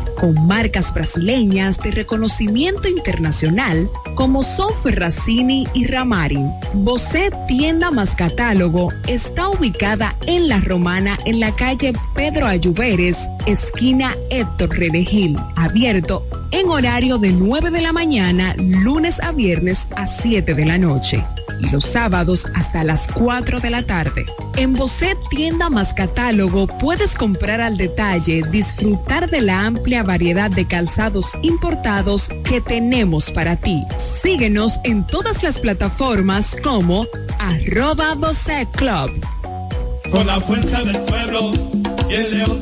con marcas brasileñas de reconocimiento internacional como son y Ramarin. Bocet Tienda más Catálogo está ubicada en La Romana en la calle Pedro Ayuberes, esquina Héctor Redegil, abierto en horario de 9 de la mañana, lunes a viernes a 7 de la noche y los sábados hasta las 4 de la tarde. En Bocet Tienda más Catálogo puedes comprar al detalle, disfrutar de la amplia variedad de calzados importados que tenemos para ti. Síguenos en todas las plataformas como arroba Bocet Club. Con la fuerza del pueblo el león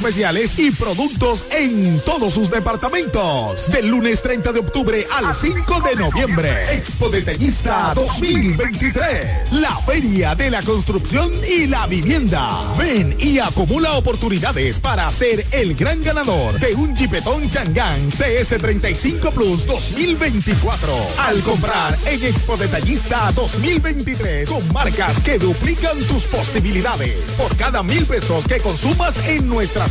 y productos en todos sus departamentos. Del lunes 30 de octubre al 5 de noviembre. Expo Detallista 2023. La feria de la construcción y la vivienda. Ven y acumula oportunidades para ser el gran ganador de un Jeepetón Changán CS35 Plus 2024. Al comprar en Expo Detallista 2023 con marcas que duplican tus posibilidades. Por cada mil pesos que consumas en nuestras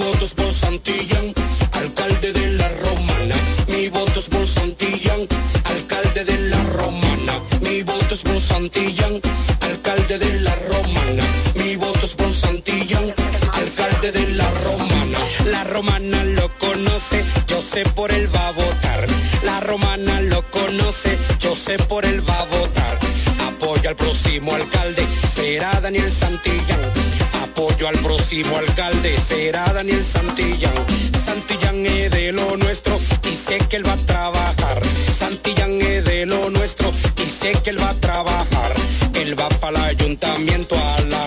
Voto es por Santillán, alcalde de la Romana. Mi voto es por Santillán, alcalde de la Romana. Mi voto es por Santillán, alcalde de la Romana. Mi voto es por Santillán, alcalde de la Romana. La Romana lo conoce, yo sé por él va a votar. La Romana lo conoce, yo sé por él va a votar. Apoyo al próximo alcalde, será Daniel Santillán apoyo al próximo alcalde será Daniel Santillán. Santillán es de lo nuestro y sé que él va a trabajar. Santillán es de lo nuestro y sé que él va a trabajar. Él va para el ayuntamiento a la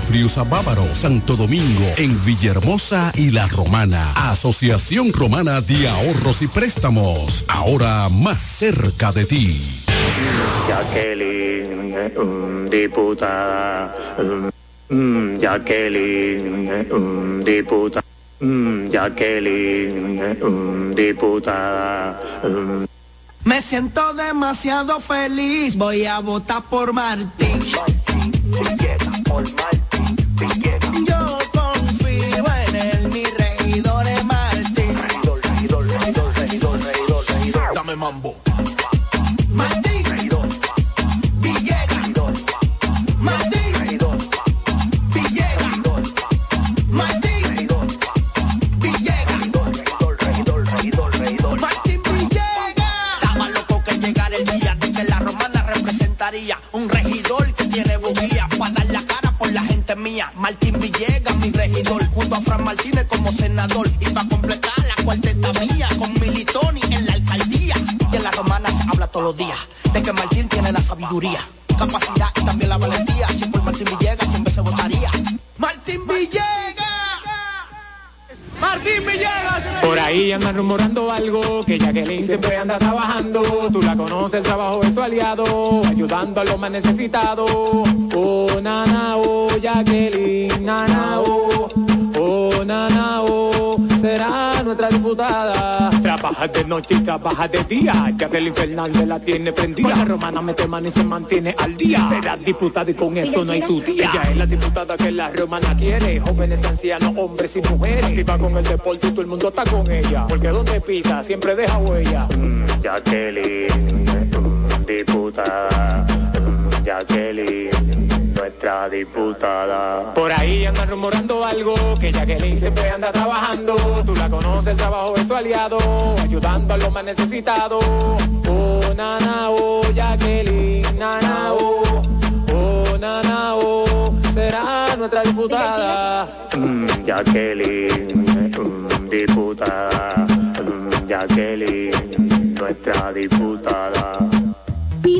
Friusa Bávaro, Santo Domingo, en Villahermosa y La Romana. Asociación Romana de Ahorros y Préstamos, ahora más cerca de ti. Jacqueline, mm, diputada. mm, mm, Jacqueline, diputada. Jacqueline, diputada. Me siento demasiado feliz, voy a votar por Martín. Dame mambo. Mía. Martín Villegas, mi regidor, junto a Fran Martínez como senador. Y para completar la cuarteta mía con Militoni en la alcaldía. Y en la romana se habla todos los días de que Martín tiene la sabiduría, capacidad y también la valentía. Si por Martín Villegas siempre se votaría. Martín Villegas. Martín Villegas. Por ahí andan rumorando algo, que Jacqueline siempre anda trabajando. Tú la conoces, el trabajo es su aliado, ayudando a los más necesitados. Oh, nana, oh, Jacqueline, nana, oh, oh, nana, oh, será nuestra diputada. Trabaja de noche y trabaja de día, Jacqueline Fernández la tiene prendida. La romana mete mano y se mantiene al día. Será diputada y con eso no hay tu día. Ella es la diputada que la romana quiere, jóvenes, ancianos, hombres y mujeres. Activa con el deporte y todo el mundo está con ella. Porque donde pisa siempre deja huella. Mm, Jacqueline, mm, diputada. mm, Jacqueline, nuestra diputada. Por ahí andan rumorando algo, que Jacqueline siempre anda trabajando. Tú la conoces, el trabajo es su aliado, ayudando a los más necesitados. Oh, nana, oh, Jacqueline, nana, oh, oh, nana, oh, será nuestra diputada. Mm, Jacqueline, mm, diputada. Mm, Jacqueline, nuestra diputada.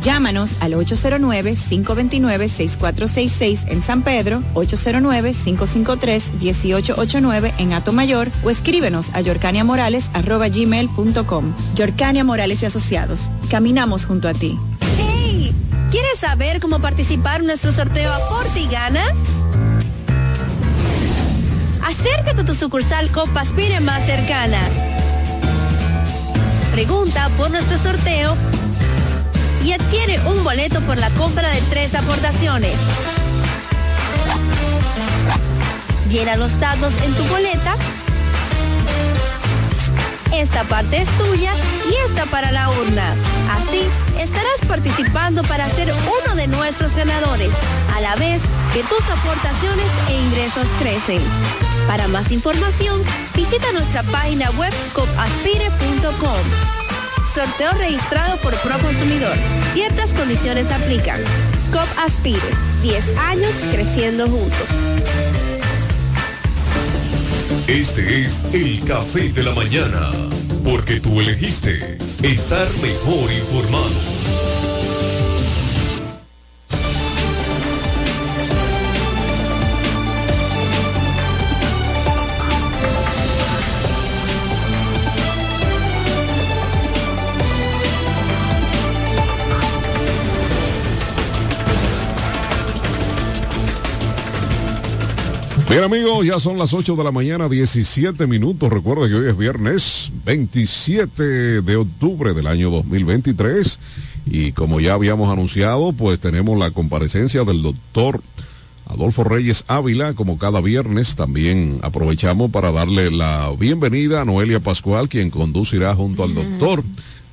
Llámanos al 809-529-6466 en San Pedro, 809-553-1889 en Atomayor o escríbenos a yorcaniamorales.com. Yorcania Morales y Asociados. Caminamos junto a ti. ¡Hey! ¿Quieres saber cómo participar en nuestro sorteo Aporte y Gana? Acércate a tu sucursal Copaspire más cercana. Pregunta por nuestro sorteo y adquiere un boleto por la compra de tres aportaciones. Llena los datos en tu boleta. Esta parte es tuya y esta para la urna. Así estarás participando para ser uno de nuestros ganadores, a la vez que tus aportaciones e ingresos crecen. Para más información, visita nuestra página web copaspire.com. Sorteo registrado por Proconsumidor. Ciertas condiciones aplican. COP Aspire. 10 años creciendo juntos. Este es el café de la mañana, porque tú elegiste estar mejor informado. Bien amigos, ya son las 8 de la mañana, 17 minutos. Recuerda que hoy es viernes 27 de octubre del año 2023 y como ya habíamos anunciado, pues tenemos la comparecencia del doctor Adolfo Reyes Ávila, como cada viernes. También aprovechamos para darle la bienvenida a Noelia Pascual, quien conducirá junto al doctor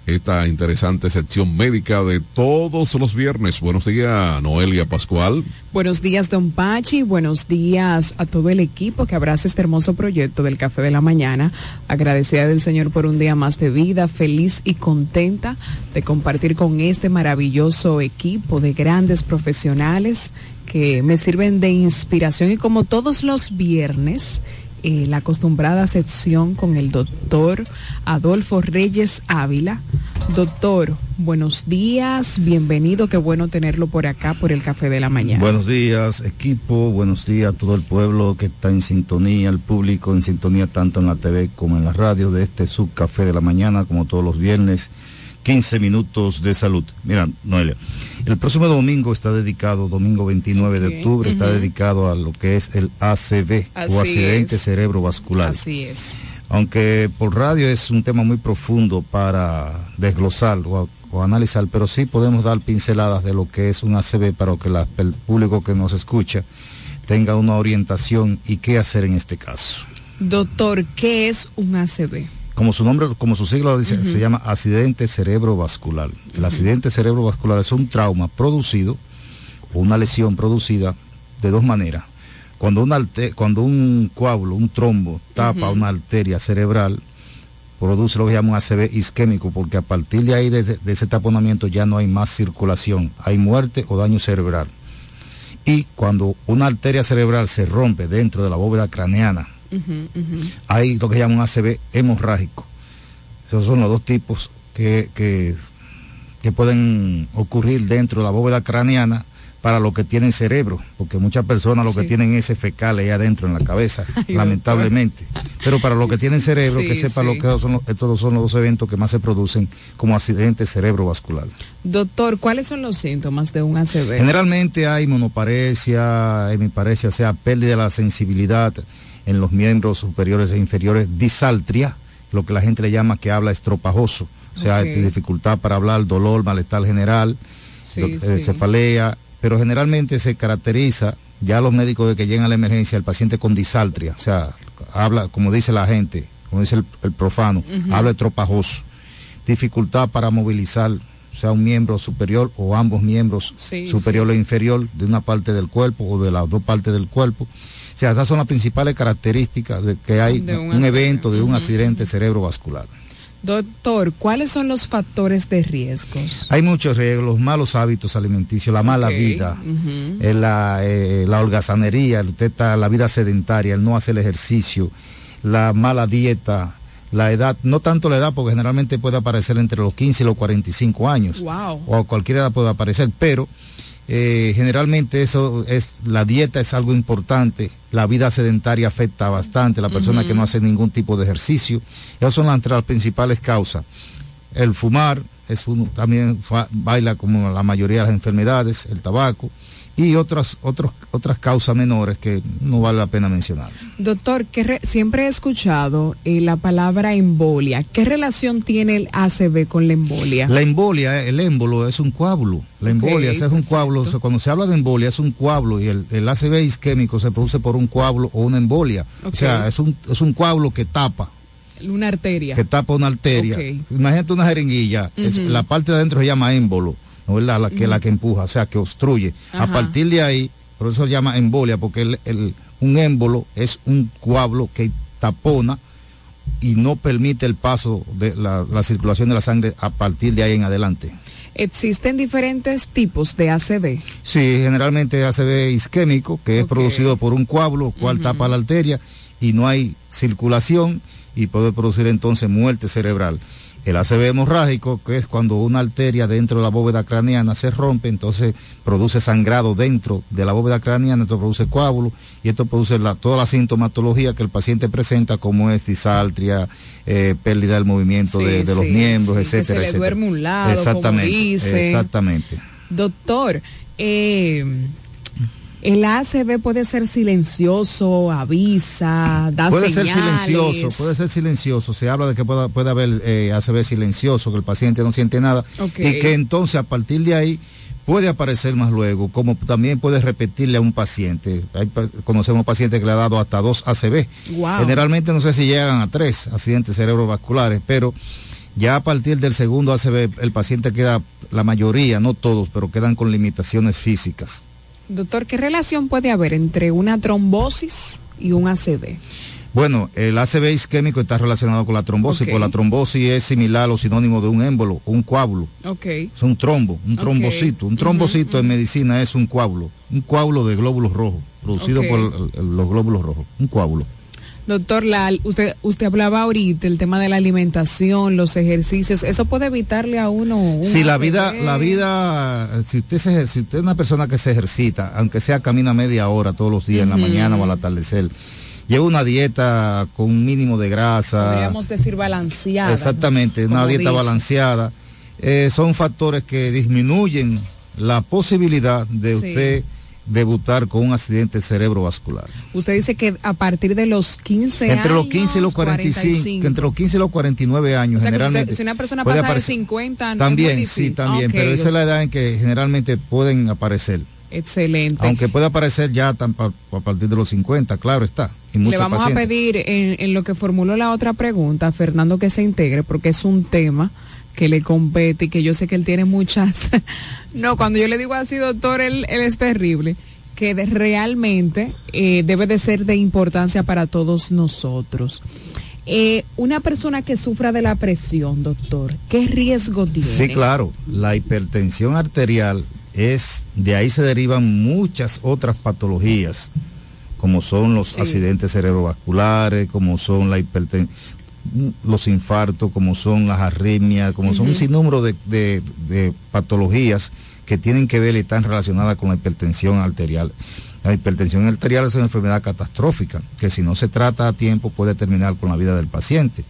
esta interesante sección médica de todos los viernes. Buenos días, Noelia Pascual. Buenos días, don Pachi. Buenos días a todo el equipo que abraza este hermoso proyecto del Café de la Mañana. Agradecida del Señor por un día más de vida, feliz y contenta de compartir con este maravilloso equipo de grandes profesionales que me sirven de inspiración y como todos los viernes, eh, la acostumbrada sección con el doctor Adolfo Reyes Ávila. Doctor, buenos días, bienvenido, qué bueno tenerlo por acá por el café de la mañana. Buenos días, equipo, buenos días a todo el pueblo que está en sintonía, el público en sintonía tanto en la TV como en la radio de este subcafé de la mañana, como todos los viernes. 15 minutos de salud. Mira, Noelia, el próximo domingo está dedicado, domingo 29 de octubre, está dedicado a lo que es el ACV Así o accidente es. cerebrovascular. Así es. Aunque por radio es un tema muy profundo para desglosar o, o analizar, pero sí podemos dar pinceladas de lo que es un ACV para que la- el público que nos escucha tenga una orientación y qué hacer en este caso. Doctor, ¿qué es un ACV? Como su nombre, como su siglo lo dice, se llama accidente cerebrovascular. El accidente cerebrovascular es un trauma producido o una lesión producida de dos maneras. Cuando, una cuando un coágulo, un trombo, tapa una arteria cerebral, produce lo que llama un ACV isquémico, porque a partir de ahí, de ese taponamiento, ya no hay más circulación, hay muerte o daño cerebral. Y cuando una arteria cerebral se rompe dentro de la bóveda craneana, hay lo que se llama un ACV hemorrágico. Esos son los dos tipos que, que, que pueden ocurrir dentro de la bóveda craneana para los que tienen cerebro, porque muchas personas lo que tienen es ese fecal ahí adentro en la cabeza, Ay, lamentablemente. Pero para los que tienen cerebro, Sí, que sepan sí. lo que son los- estos son los dos eventos que más se producen como accidente cerebrovascular. Doctor, ¿cuáles son los síntomas de un ACV? Generalmente hay monoparesia, hemiparesia, o sea, pérdida de la sensibilidad en los miembros superiores e inferiores, disaltria, lo que la gente le llama que habla estropajoso, o sea, dificultad para hablar, dolor, malestar general, Sí, eh, sí. cefalea, pero generalmente se caracteriza ya los médicos de que llegan a la emergencia el paciente con disaltria, o sea, habla, como dice la gente, como dice el, el profano, habla estropajoso, dificultad para movilizar, o sea, un miembro superior o ambos miembros Sí, superior e inferior de una parte del cuerpo o de las dos partes del cuerpo. O sea, esas son las principales características de que hay De un evento de un accidente cerebrovascular. Doctor, ¿cuáles son los factores de riesgos? Hay muchos riesgos, los malos hábitos alimenticios, la mala vida, eh, la, eh, la holgazanería, el- está- la vida sedentaria, el no hacer el ejercicio, la mala dieta, la edad, no tanto la edad, porque generalmente puede aparecer entre los 15 y los 45 años, Wow. o a cualquier edad puede aparecer, pero eh, generalmente eso es, la dieta es algo importante, la vida sedentaria afecta bastante, la persona que no hace ningún tipo de ejercicio, esas son las, las principales causas. El fumar es uno, también fa- baila como la mayoría de las enfermedades, el tabaco y otras, otros, otras causas menores que no vale la pena mencionar. Doctor, ¿qué re- siempre he escuchado eh, la palabra embolia. ¿Qué relación tiene el ACV con la embolia? La embolia, el émbolo es un coágulo. La embolia Ok, ese es un coágulo. O sea, cuando se habla de embolia es un coágulo y el, el ACV isquémico se produce por un coágulo o una embolia. O sea, es un, es un coágulo que tapa, Una arteria. que tapa una arteria. Imagínate una jeringuilla. es- la parte de adentro se llama émbolo, ¿no es verdad? La que, la que empuja, o sea, que obstruye. A partir de ahí, por eso se llama embolia, porque el, el- un émbolo es un coágulo que tapona y no permite el paso de la, la circulación de la sangre a partir de ahí en adelante. Existen diferentes tipos de ACV. Sí, generalmente ACV isquémico, que es producido por un coágulo, cual tapa la arteria y no hay circulación y puede producir entonces muerte cerebral. El ACV hemorrágico, que es cuando una arteria dentro de la bóveda craneana se rompe, entonces produce sangrado dentro de la bóveda craneana, esto produce coágulo y esto produce la- toda la sintomatología que el paciente presenta, como es disaltria, eh, pérdida del movimiento Sí, de, de los miembros, sí, que se etcétera, un lado, como exactamente, exactamente. Doctor, eh, el ACV puede ser silencioso, avisa, da puede ser silencioso, puede ser silencioso. Se habla de que pueda, puede haber eh, ACV silencioso, que el paciente no siente nada y que entonces a partir de ahí puede aparecer más luego, como también puede repetirle a un paciente. Hay conocemos pacientes que le ha dado hasta dos ACV. Wow. Generalmente no sé si llegan a tres accidentes cerebrovasculares, pero ya a partir del segundo ACV el paciente queda, la mayoría, no todos, pero quedan con limitaciones físicas. Doctor, ¿qué relación puede haber entre una trombosis y un ACV? Bueno, el ACV isquémico está relacionado con la trombosis, Ok. porque la trombosis es similar o sinónimo de un émbolo, un coágulo. Ok. Es un trombo, un trombocito. Un trombocito en medicina es un coágulo, un coágulo de glóbulos rojos, producido por los glóbulos rojos, un coágulo. Doctor, la, usted, usted hablaba ahorita el tema de la alimentación, los ejercicios, ¿eso puede evitarle a uno un Si la vida, la vida, si usted, se, ejer- si usted es una persona que se ejercita, aunque sea camina media hora todos los días, en la mañana o al atardecer, lleva una dieta con un mínimo de grasa, Podríamos decir balanceada. Exactamente, una dieta dice. balanceada. Eh, son factores que disminuyen la posibilidad de Sí. usted debutar con un accidente cerebrovascular. Usted dice que a partir de los 15 Entre los años, 15 y los 45, entre los 15 y los 49 años O sea, que generalmente. si una persona puede pasa de aparecer- 50 no También, sí, también, pero esa es la edad en que generalmente pueden aparecer. Excelente. Aunque puede aparecer ya tan pa- a partir de los 50, claro está. Y Le vamos pacientes. a pedir en, en lo que formuló la otra pregunta Fernando que se integre porque es un tema que le compete y que yo sé que él tiene muchas... no, cuando yo le digo así, doctor, él, él es terrible que de- realmente eh, debe de ser de importancia para todos nosotros. Eh, una persona que sufra de la presión, doctor, ¿qué riesgo tiene? Sí, claro. La hipertensión arterial es, de ahí se derivan muchas otras patologías, como son los accidentes cerebrovasculares, como son la los infartos, como son las arritmias, como son un sinnúmero de, de- de patologías que tienen que ver y están relacionadas con la hipertensión arterial. La hipertensión arterial es una enfermedad catastrófica que si no se trata a tiempo puede terminar con la vida del paciente.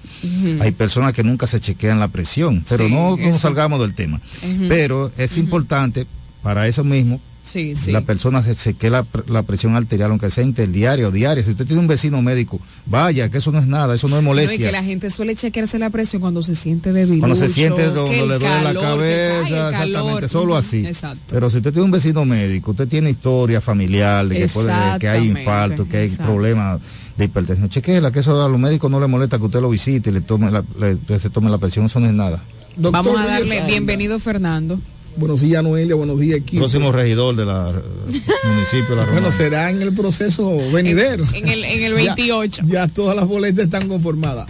Hay personas que nunca se chequean la presión, pero Sí, no, salgamos del tema. Pero es importante para eso mismo Sí, sí. la persona se chequee la, pr- la presión arterial, aunque sea interdiario o diaria. Si usted tiene un vecino médico, vaya, que eso no es nada, eso no es No, y molestia. que la gente suele chequearse la presión cuando se siente débil. Cuando se siente cuando le duele la cabeza, exactamente, solo así. Exacto. Pero si usted tiene un vecino médico, usted tiene historia familiar de que, puede, que hay infarto, que hay problemas de hipertensión, chequela, que eso a los médicos no le molesta que usted lo visite y le tome la, le- se tome la presión, eso no es nada. Vamos a darle bienvenido, Fernando. Buenos días, Noelia. Buenos días, equipo. Próximo regidor de la municipio de la Bueno, Romana. será en el proceso venidero. En el, en el Ya- 28. Ya, todas las boletas están conformadas.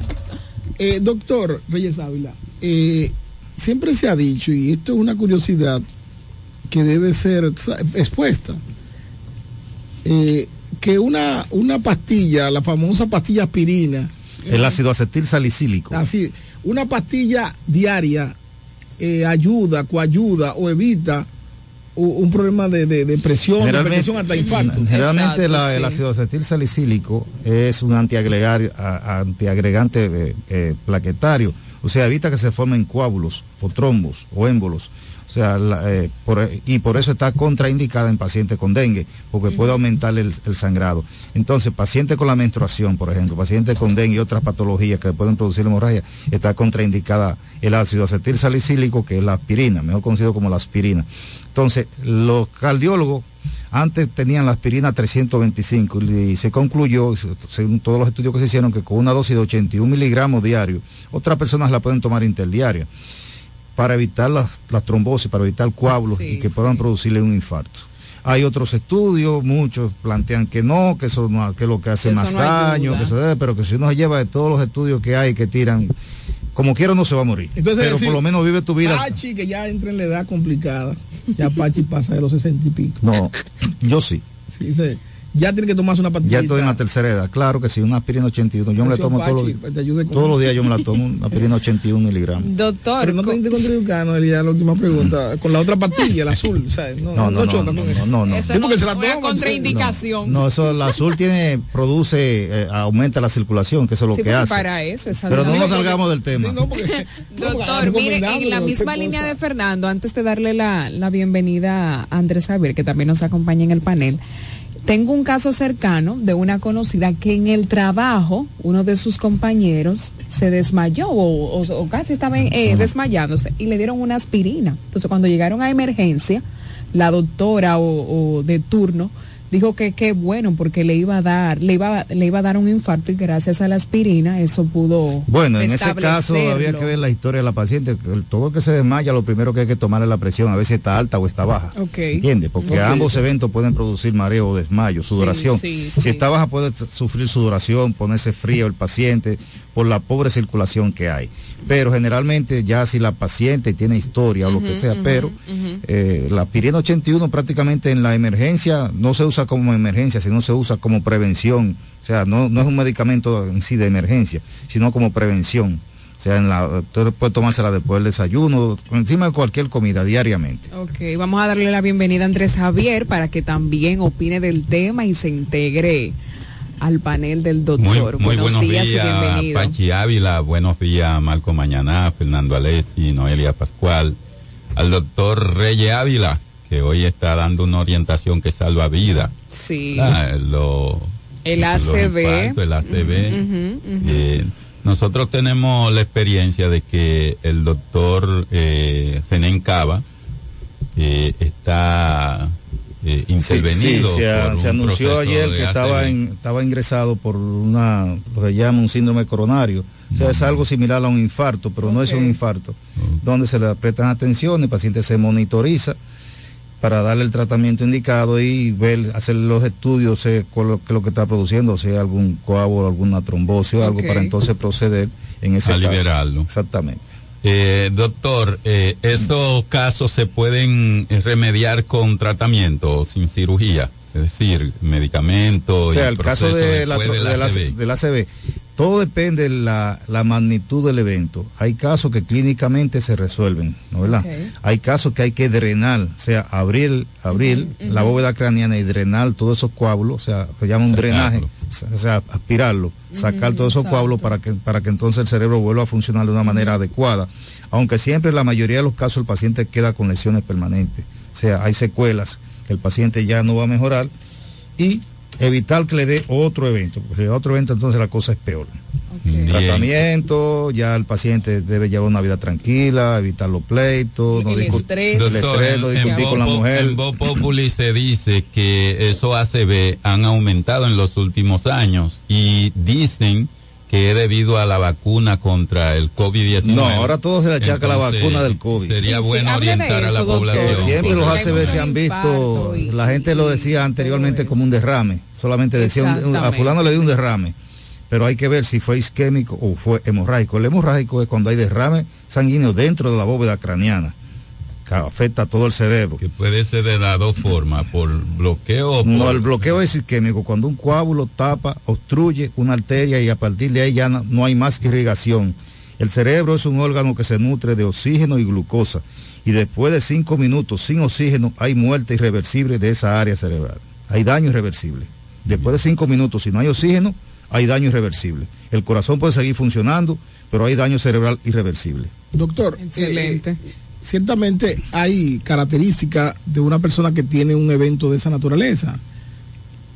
Eh, doctor Reyes Ávila, eh, siempre se ha dicho, y esto es una curiosidad que debe ser expuesta, eh, que una, una pastilla, la famosa pastilla aspirina, El ácido acetil salicílico. así, una pastilla diaria eh, ayuda, coayuda o evita un problema de, de, de presión, de Generalmente, hipertensión hasta infarto. generalmente la- el ácido acetil salicílico es un antiagregar- a- antiagregante eh, eh, plaquetario, o sea, evita que se formen coágulos o trombos o émbolos. O sea, la, eh, por- y por eso está contraindicada en pacientes con dengue, porque puede aumentar el, el sangrado. Entonces, pacientes con la menstruación, por ejemplo, pacientes con dengue y otras patologías que pueden producir hemorragia, está contraindicada el ácido acetil salicílico, que es la aspirina, mejor conocido como la aspirina. Entonces, los cardiólogos antes tenían la aspirina 325 y se concluyó, según todos los estudios que se hicieron, que con una dosis de 81 miligramos diario, otras personas la pueden tomar interdiaria para evitar las, las trombosis, para evitar coágulos y que puedan producirle un infarto. Hay otros estudios, muchos plantean que no, que eso no, que es lo que hace Que más no daño, que eso debe, pero que si uno se lleva de todos los estudios que hay que tiran, como quiera no se va a morir. Entonces, pero decir, por lo menos vive tu vida. Pachi, que ya entra en la edad complicada. Ya Pachi pasa de los 60 y pico. No, yo sí. Sí, sí. Ya tiene que tomarse una pastilla. Ya estoy en la tercera edad, claro que sí, una aspirina 81. Yo me la tomo todos los, ayude con todos los eso. días, yo me la tomo, una aspirina 81 miligramos. Doctor. Pero no te te contradicando, Elia, la última pregunta. Con la otra pastilla, la azul. Sea, no, No, no, no, choca no, con no, eso. no, no. Sí, porque se la Una toma, contraindicación. No, eso, el azul tiene, produce, eh, aumenta la circulación, que eso es lo Sí, que porque hace. para eso es Pero no nos salgamos del tema. Doctor, mire, en la misma línea de Fernando, antes de darle la, la bienvenida a Andrés Javier, que también nos acompaña en el panel, tengo un caso cercano de una conocida que en el trabajo, uno de sus compañeros se desmayó o, o- o casi estaba eh, desmayándose y le dieron una aspirina. Entonces, cuando llegaron a emergencia, la doctora o, o de turno dijo que qué bueno porque le iba a dar, le iba, le iba a dar un infarto y gracias a la aspirina eso pudo Bueno, en ese caso había que ver la historia de la paciente. Todo que se desmaya, lo primero que hay que tomar es la presión, a ver si está alta o está baja. Ok. ¿Entiendes? Porque ambos eventos pueden producir mareo o desmayo, sudoración. sí, si sí. está baja puede sufrir sudoración, ponerse frío el paciente por la pobre circulación que hay. Pero generalmente ya si la paciente tiene historia o lo que sea, pero eh, la aspirina 81 prácticamente en la emergencia no se usa como emergencia, sino se usa como prevención. O sea, no, no es un medicamento en sí de emergencia, sino como prevención. O sea, en la, usted puede tomársela después del desayuno, encima de cualquier comida, diariamente. Ok, vamos a darle la bienvenida a Andrés Javier para que también opine del tema y se integre al panel del Muy, doctor. muy buenos, buenos días, días, y bienvenido. Pachi Ávila, buenos días, Marco Mañaná, Fernando Alessi, Noelia Pascual, al doctor Reyes Ávila, que hoy está dando una orientación que salva vida. Sí. Ah, lo- El infartos, el. Ujú, ujú. Eh, nosotros tenemos la experiencia de que el doctor eh, Zenén Cava eh, está eh, intervenido. Sí, sí, se, a- por un se anunció ayer que estaba, en- estaba ingresado por una, lo que llama un síndrome coronario. O sea, es algo similar a un infarto, pero no es un infarto, donde se le prestan atención, el paciente se monitoriza para darle el tratamiento indicado y ver, hacer los estudios, sé cuál lo- qué es lo que está produciendo, si hay algún coágulo, alguna trombosis o algo, para entonces proceder en ese A caso. liberarlo. Exactamente. Eh, doctor, eh, ¿esos casos se pueden eh, remediar con tratamiento, sin cirugía? Es decir, medicamentos. O sea, y el caso de la, de la- todo depende de la, la magnitud del evento. Hay casos que clínicamente se resuelven, ¿no verdad? Hay casos que hay que drenar, o sea, abrir, abrir la bóveda craneana y drenar todos esos coágulos, o sea, se llama un drenaje, o sea, aspirarlo, sacar todos esos exacto. coágulos para que, para que entonces el cerebro vuelva a funcionar de una manera adecuada. Aunque siempre en la mayoría de los casos el paciente queda con lesiones permanentes, o sea, hay secuelas que el paciente ya no va a mejorar y evitar que le dé otro evento, porque si le da otro evento entonces la cosa es peor. Tratamiento, ya el paciente debe llevar una vida tranquila, evitar los pleitos, no El estrés. el Doctor, estrés, no en- discutir en con la mujer. En Voz Populi se dice que esos ACV han aumentado en los últimos años y dicen que es debido a la vacuna contra el COVID-19. No, ahora todo se le achaca a la Entonces, vacuna del COVID. Sería bueno orientar a la doctor. población. Siempre los Sí, ACV se han visto, la gente lo decía anteriormente como un derrame, solamente decía un- a fulano le dio un derrame, pero hay que ver si fue isquémico o fue hemorrágico. El hemorrágico es cuando hay derrame sanguíneo dentro de la bóveda craneana, afecta a todo el cerebro. Que puede ser de las dos formas, por bloqueo o por... No, el bloqueo es isquémico, cuando un coágulo tapa, obstruye una arteria y a partir de ahí ya no, no hay más irrigación. El cerebro es un órgano que se nutre de oxígeno y glucosa y después de cinco minutos sin oxígeno hay muerte irreversible de esa área cerebral. Hay daño irreversible. Después de cinco minutos, si no hay oxígeno, hay daño irreversible. El corazón puede seguir funcionando, pero hay daño cerebral irreversible. Doctor, Excelente. eh, ciertamente hay características de una persona que tiene un evento de esa naturaleza.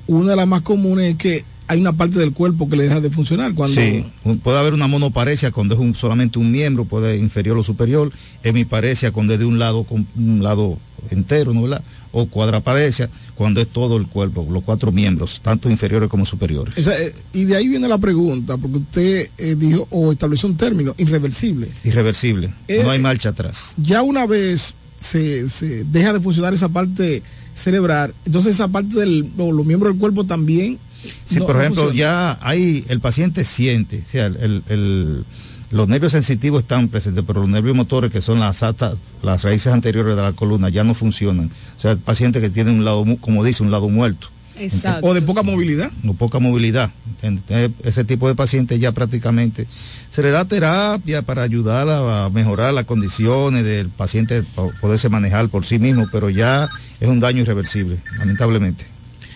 Una de las más comunes es que hay una parte del cuerpo que le deja de funcionar cuando Sí, puede haber una monoparesia cuando es un- solamente un miembro, puede inferior o superior, hemiparesia cuando es de un lado un lado entero, ¿no verdad? O cuadraparesia cuando es todo el cuerpo, los cuatro miembros, tanto inferiores como superiores. Esa, eh, y de ahí viene la pregunta, porque usted eh, dijo o estableció un término irreversible. Irreversible, Eh, no hay marcha atrás. Ya una vez se, se deja de funcionar esa parte cerebral, entonces esa parte del o los miembros del cuerpo también. Sí, no- por ejemplo, ya hay, el paciente siente, o sea, el- el- el- los nervios sensitivos están presentes, pero los nervios motores, que son las las raíces anteriores de la columna, ya no funcionan. O sea, el paciente que tiene un lado, como dice, un lado muerto. Exacto. O de poca movilidad. o poca movilidad. Ese tipo de pacientes ya prácticamente se le da terapia para ayudar a, a mejorar las condiciones del paciente poderse manejar por sí mismo, pero ya es un daño irreversible, lamentablemente.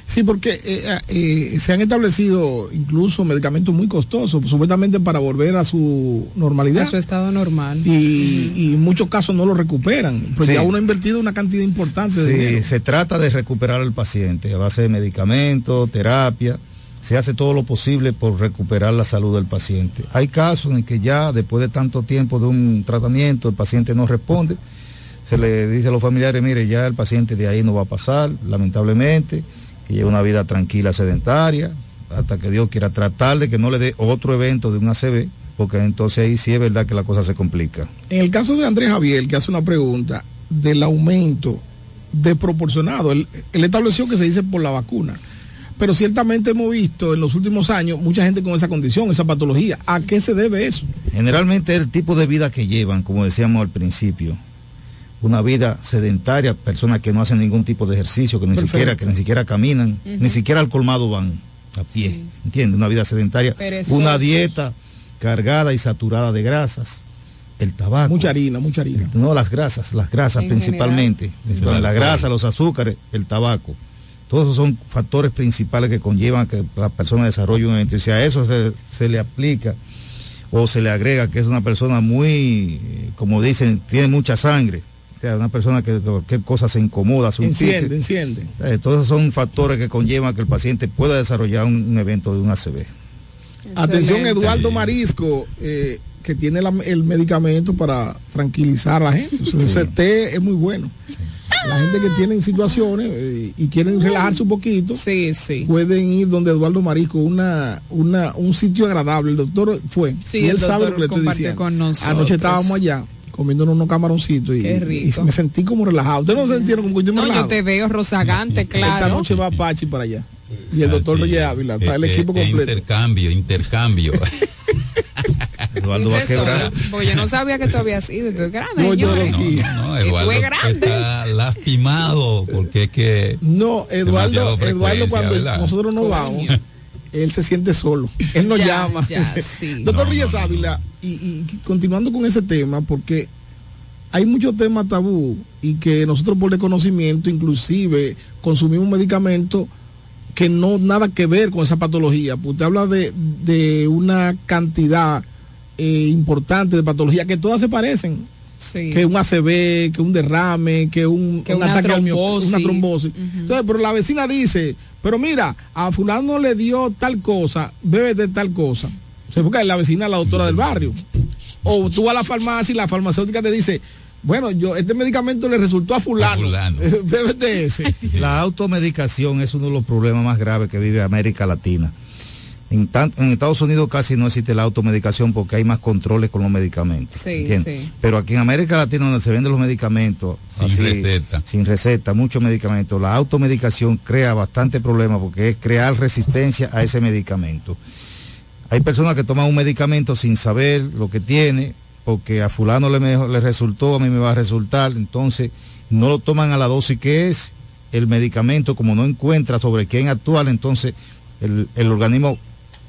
Sí, porque eh, eh, se han establecido incluso medicamentos muy costosos, supuestamente para volver a su normalidad. A su estado normal. Y, y en muchos casos no lo recuperan. Pues Sí. ya uno ha invertido una cantidad importante de Sí, dinero. se trata de recuperar al paciente a base de medicamentos, terapia. Se hace todo lo posible por recuperar la salud del paciente. Hay casos en que ya después de tanto tiempo de un tratamiento el paciente no responde. Se le dice a los familiares, mire, ya el paciente de ahí no va a pasar, lamentablemente, que lleve una vida tranquila, sedentaria, hasta que Dios quiera tratar de que no le dé otro evento de un ACV, porque entonces ahí sí es verdad que la cosa se complica. En el caso de Andrés Javier, que hace una pregunta del aumento desproporcionado, él, él estableció que se dice por la vacuna. Pero ciertamente hemos visto en los últimos años mucha gente con esa condición, esa patología. ¿A qué se debe eso? Generalmente el tipo de vida que llevan, como decíamos al principio, una vida sedentaria, personas que no hacen ningún tipo de ejercicio, que ni Perfecto. siquiera, que ni siquiera caminan, ni siquiera al colmado van a pie, ¿entiendes? Una vida sedentaria, Perezosos. una dieta cargada y saturada de grasas, el tabaco. Mucha harina, mucha harina. No, las grasas, las grasas En principalmente. general. La grasa, los azúcares, el tabaco. Todos esos son factores principales que conllevan que la persona desarrolle un evento. Y si a eso se, se le aplica o se le agrega que es una persona muy, eh, como dicen, tiene mucha sangre. Sea, una persona que de cualquier cosa se incomoda, se Enciende, pique. enciende. Eh, todos esos son factores que conllevan que el paciente pueda desarrollar un, un evento de un ACV. Atención. Eduardo Marisco, eh, que tiene la- el medicamento para tranquilizar a la gente. O sea, Ese té es muy bueno. La gente que tiene situaciones eh, y quieren relajarse un poquito, pueden ir donde Eduardo Marisco, una, una, un sitio agradable. El doctor fue Sí, y él sabe lo que le estoy diciendo. Anoche estábamos allá comiéndonos unos camaroncitos y, y me sentí como relajado. ¿Usted no se sentieron como que yo me No, yo relajado? te veo rozagante, Esta claro. noche va Pachi para allá. Y el doctor Reyes Ávila, está el Eh, equipo eh, completo. Intercambio, intercambio. Eduardo va a quebrar. Porque yo no sabía que tú habías ido, tú eres grande, No, yo sí. No, tú Eduardo es grande. está lastimado porque es que No, Eduardo, Eduardo cuando ¿verdad? nosotros nos vamos, él se siente solo. Él nos Ya, llama. ya, sí. Doctor No, Reyes no, no, Ávila, Y, y continuando con ese tema, porque hay muchos temas tabú y que nosotros por desconocimiento inclusive consumimos medicamentos que no nada que ver con esa patología. Pues usted habla de, de una cantidad eh, importante de patologías que todas se parecen. Sí. Que un ACV, que un derrame, que un, Que un una ataque al mio- trombosis. una trombosis. Entonces, pero la vecina dice, pero mira, a fulano le dio tal cosa, bebe de tal cosa. O sea, porque la vecina es la doctora del barrio. O tú vas a la farmacia y la farmacéutica te dice, bueno, yo este medicamento le resultó a fulano. Bébete ese. La automedicación es uno de los problemas más graves que vive América Latina. En, tan- en Estados Unidos casi no existe la automedicación porque hay más controles con los medicamentos. Sí, ¿entiendes? sí. Pero aquí en América Latina, donde se venden los medicamentos Sin receta. sin receta, muchos medicamentos, la automedicación crea bastante problemas porque es crear resistencia a ese medicamento. Hay personas que toman un medicamento sin saber lo que tiene, porque a fulano le, me- le resultó, a mí me va a resultar, entonces no lo toman a la dosis que es el medicamento, como no encuentra sobre quién actuar, entonces el, el organismo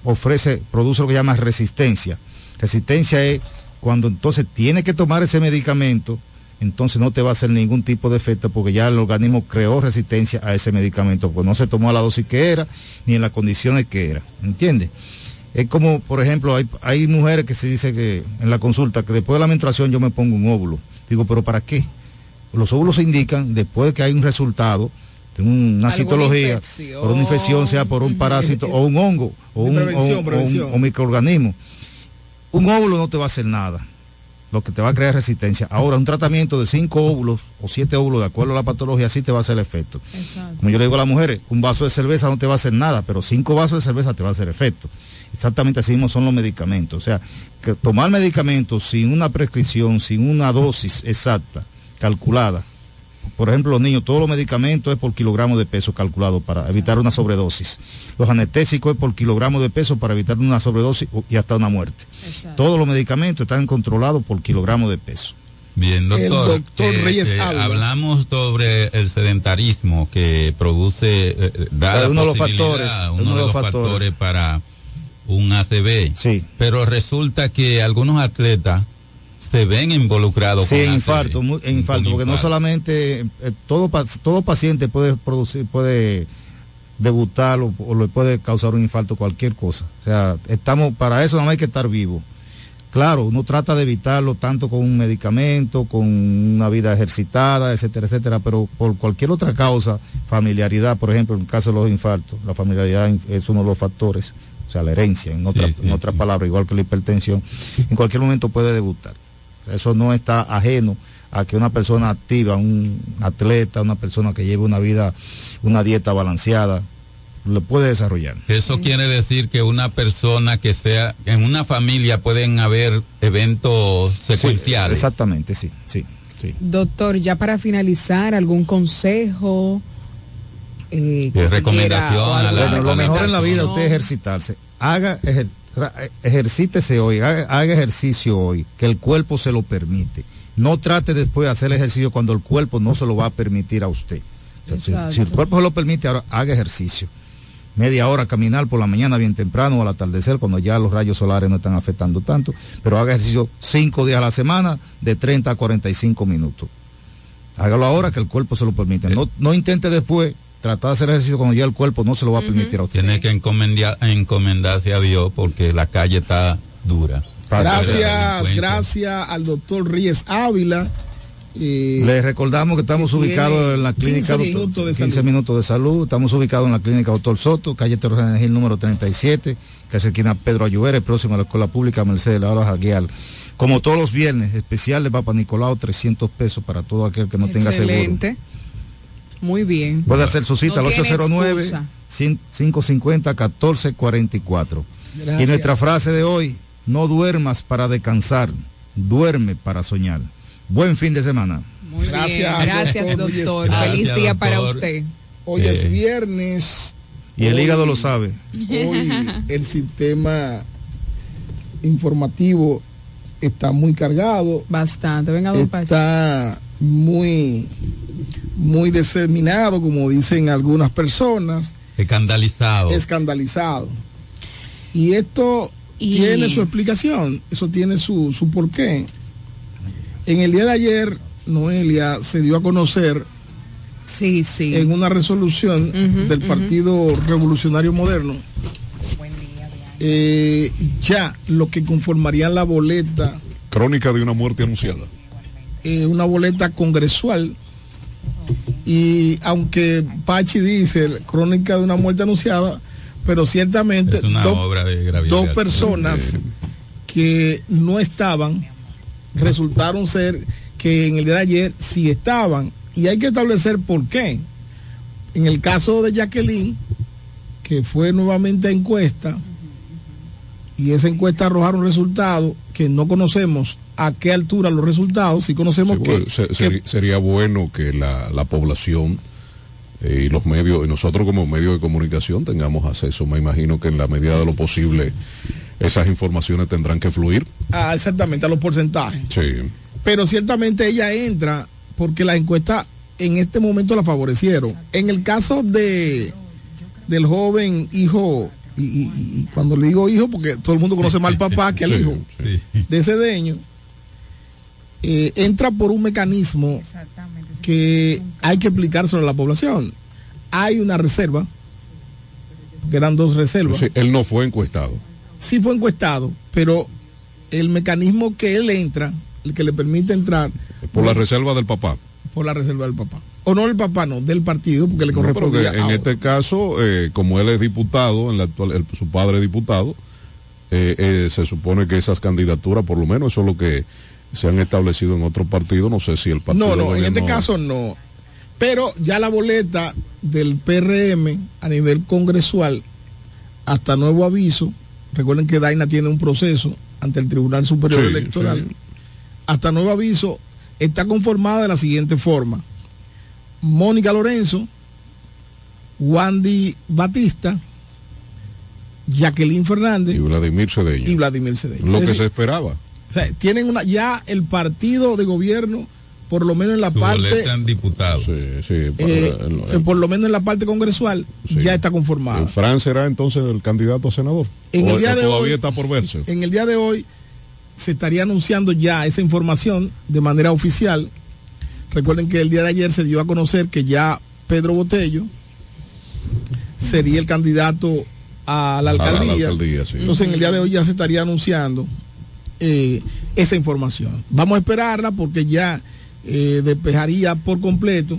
ofrece, produce lo que llama resistencia. Resistencia es cuando entonces tiene que tomar ese medicamento, entonces no te va a hacer ningún tipo de efecto porque ya el organismo creó resistencia a ese medicamento, pues no se tomó a la dosis que era, ni en las condiciones que era, ¿entiendes? Es como, por ejemplo, hay, hay mujeres que se dice que en la consulta que después de la menstruación yo me pongo un óvulo. Digo, pero ¿para qué? Los óvulos se indican después de que hay un resultado de una citología, infección. por una infección, sea por un parásito o un hongo o un, prevención, o un- prevención. o un- o microorganismo. Un óvulo no te va a hacer nada, lo que te va a crear resistencia. Ahora, un tratamiento de cinco óvulos o siete óvulos, de acuerdo a la patología, sí te va a hacer efecto. Como yo le digo a las mujeres, un vaso de cerveza no te va a hacer nada, pero cinco vasos de cerveza te va a hacer efecto. Exactamente así mismo son los medicamentos. O sea, que tomar medicamentos sin una prescripción, sin una dosis exacta, calculada. Por ejemplo, los niños, todos los medicamentos es por kilogramo de peso calculado para evitar una sobredosis. Los anestésicos es por kilogramo de peso para evitar una sobredosis y hasta una muerte. Todos los medicamentos están controlados por kilogramo de peso. Bien, doctor. doctor eh, Reyes eh, hablamos sobre el sedentarismo que produce, eh, eh, da la uno de los posibilidad, factores, uno de los factores para un ACV. Sí. Pero resulta que algunos atletas se ven involucrados Sí, con infarto, mu- en infarto, Con porque no infarto. solamente eh, todo, todo paciente puede producir, puede debutar o, o le puede causar un infarto, cualquier cosa. O sea, estamos, para eso no hay que estar vivo. Claro, uno trata de evitarlo tanto con un medicamento, con una vida ejercitada, etcétera, etcétera, pero por cualquier otra causa, familiaridad, por ejemplo, en el caso de los infartos, la familiaridad es uno de los factores, o sea, la herencia, en otra, en otras palabras, igual que la hipertensión, en cualquier momento puede debutar. Eso no está ajeno a que una persona activa, un atleta, una persona que lleve una vida, una dieta balanceada, lo puede desarrollar. Eso quiere decir que una persona que sea, en una familia pueden haber eventos secuenciales. exactamente, sí, sí, sí. Doctor, ya para finalizar, ¿algún consejo? Eh, recomendación quiera, a la- Bueno, lo mejor en la vida es usted ejercitarse. Haga ejer- ra- ejercítese hoy, haga, haga ejercicio hoy, que el cuerpo se lo permite. No trate después de hacer ejercicio cuando el cuerpo no se lo va a permitir a usted. O sea, si- Exacto. si, el cuerpo se lo permite, ahora haga ejercicio. Media hora caminar por la mañana bien temprano o al atardecer cuando ya los rayos solares no están afectando tanto, pero haga ejercicio cinco días a la semana de 30 a 45 minutos. Hágalo ahora que el cuerpo se lo permite. No, no intente después tratar de hacer ejercicio cuando ya el cuerpo no se lo va a permitir a usted. Tiene que encomendar- encomendarse a Dios porque la calle está dura. Gracias, gracias al doctor Ríez Ávila eh, Les recordamos que estamos que ubicados en la clínica 15 doctor- de 15 salud. minutos de salud. Estamos ubicados en la clínica Doctor Soto, calle Torres Gil número 37, que es esquina Pedro Ayuberes, próximo a la Escuela Pública Mercedes La Hora Jaguial. Como todos los viernes, especial de Papa Nicolau, 300 pesos para todo aquel que no tenga seguro. Muy bien. Puede hacer su cita No al tiene 809 excusa. 550 1444. Y Gracias. nuestra frase de hoy, no duermas para descansar, duerme para soñar. Buen fin de semana. Muy bien. Gracias, doctor. Feliz día para usted. Hoy Eh. es viernes. Y el Hoy- hígado lo sabe. Hoy el sistema informativo está muy cargado. Bastante. Venga, don Pacho. Está muy, muy diseminado, como dicen algunas personas, Escandalizado. escandalizado. Y esto Y- tiene su explicación, eso tiene su, su porqué. En el día de ayer, Noelia se dio a conocer sí, sí. en una resolución del. Partido Revolucionario Moderno eh, ya lo que conformaría la boleta, Crónica de una muerte anunciada. eh, una boleta congresual. Y aunque Pachi dice crónica de una muerte anunciada, pero ciertamente dos- de personas que no estaban resultaron ser que en el día de ayer sí estaban. Y hay que establecer por qué. En el caso de Jacqueline, que fue nuevamente a encuesta, y esa encuesta arrojaron resultados que no conocemos a qué altura los resultados, si conocemos Sí, que, bueno, se- seri- sería bueno que la, la población eh, y los medios, y nosotros como medios de comunicación tengamos acceso. Me imagino que en la medida de lo posible esas informaciones tendrán que fluir. ah, exactamente a los porcentajes. Sí. pero ciertamente ella entra porque la encuesta en este momento la favorecieron. En el caso de del joven hijo, y, y- y cuando le digo hijo, porque todo el mundo conoce más al papá que al Sí, hijo de Cedeño, eh, entra por un mecanismo que hay que explicárselo a la población. Hay una reserva, que eran dos reservas él no fue encuestado. sí fue encuestado, pero el mecanismo que él entra, el que le permite entrar Por la reserva del papá. por la reserva del papá. O no del papá, no, del partido, porque le No, que en a- este caso, eh, como él es diputado, en la actual, el- su padre es diputado, eh, eh, se supone que esas candidaturas, por lo menos eso es lo que se han establecido en otros partidos, no sé si el partido... no, no, en este caso no. Pero ya la boleta del PRM a nivel congresual, hasta nuevo aviso, recuerden que Daina tiene un proceso ante el Tribunal Superior Sí, Electoral, sí. hasta nuevo aviso, está conformada de la siguiente forma. Mónica Lorenzo, Wandy Batista, Jacqueline Fernández Y Vladimir Cedeño. y Vladimir Cedeño. Lo Es que decir, se esperaba. O sea, tienen una, ya el partido de gobierno, por lo menos en la Su parte, boleta en diputado. Sí, sí. eh, el- eh, por lo menos en la parte congresual, ya está conformada. el Fran será entonces el candidato a senador. En O- el día de todavía hoy- está por verse. En el día de hoy se estaría anunciando ya esa información de manera oficial. Recuerden que el día de ayer se dio a conocer que ya Pedro Botello sería el candidato a la A la alcaldía. alcaldía, sí. Entonces en el día de hoy ya se estaría anunciando eh, esa información. Vamos a esperarla porque ya eh, despejaría por completo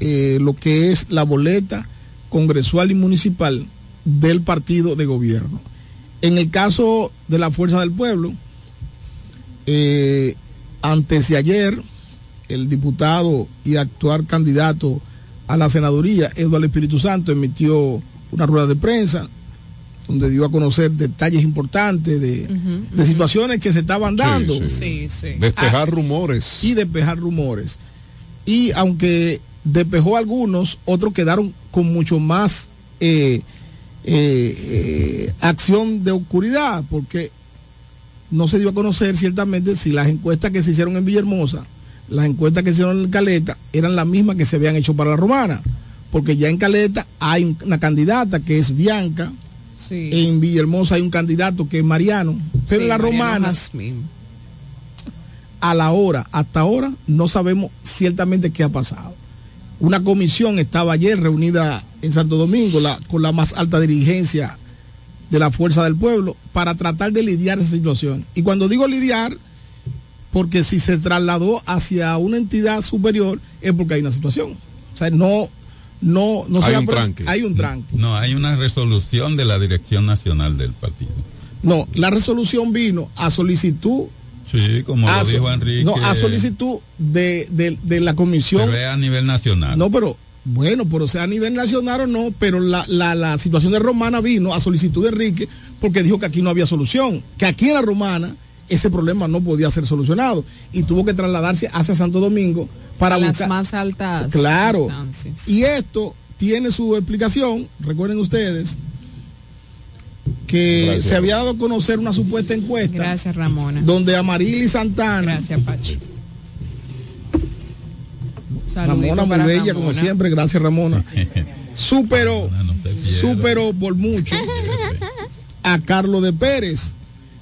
eh, lo que es la boleta congresual y municipal del partido de gobierno. En el caso de la Fuerza del Pueblo, antes de ayer, el diputado y actual candidato a la senaduría, Eduardo Espíritu Santo, emitió una rueda de prensa donde dio a conocer detalles importantes de, de situaciones que se estaban dando. Sí, Sí, sí. Despejar rumores. Y despejar rumores. Y aunque despejó algunos, otros quedaron con mucho más eh, eh, eh, acción de oscuridad, porque no se dio a conocer ciertamente si las encuestas que se hicieron en Villahermosa, las encuestas que se hicieron en Caleta, eran las mismas que se habían hecho para la romana. Porque ya en Caleta hay una candidata que es Bianca, Sí. en Villahermosa hay un candidato que es Mariano, pero Sí, en la romana a la hora, hasta ahora, no sabemos ciertamente qué ha pasado. Una comisión estaba ayer reunida en Santo Domingo la- con la más alta dirigencia de la Fuerza del Pueblo para tratar de lidiar esa situación. Y cuando digo lidiar, porque si se trasladó hacia una entidad superior es porque hay una situación. O sea, no, no, no Hay se un tranque. Hay un tranque. No, hay una resolución de la Dirección Nacional del partido. No, la resolución vino a solicitud. Sí, como a lo dijo Enrique. No, a solicitud de, de- de la comisión. Pero es a nivel nacional. No, pero bueno, pero sea a nivel nacional o no, pero la, la, la situación de Romana vino a solicitud de Enrique porque dijo que aquí no había solución, que aquí en la Romana ese problema no podía ser solucionado y tuvo que trasladarse hacia Santo Domingo para las buscar. más altas Claro. Y esto tiene su explicación, recuerden ustedes, que Gracias. se había dado a conocer una supuesta encuesta. Gracias, Ramona. Donde Amarili Santana. Gracias, Pachi. Ramona muy bella, como siempre, gracias Ramona. Superó, superó por mucho a Carlos de Pérez.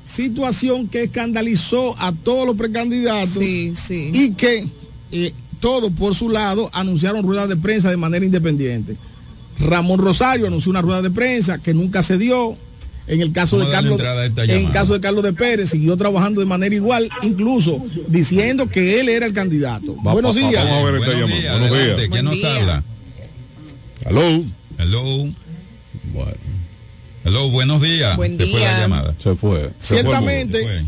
Situación que escandalizó a todos los precandidatos y que eh, todos por su lado anunciaron ruedas de prensa de manera independiente. Ramón Rosario anunció una rueda de prensa que nunca se dio. En el caso de Vamos Carlos, en el caso de Carlos de Pérez siguió trabajando de manera igual, incluso diciendo que él era el candidato. Va- Buenos días. vamos a ver esta Buenos llamada. días, Buenos días. ¿Quién nos habla? Aló. Hello. Hello, buenos días. Buen Se fue la día. llamada. Se fue. Ciertamente,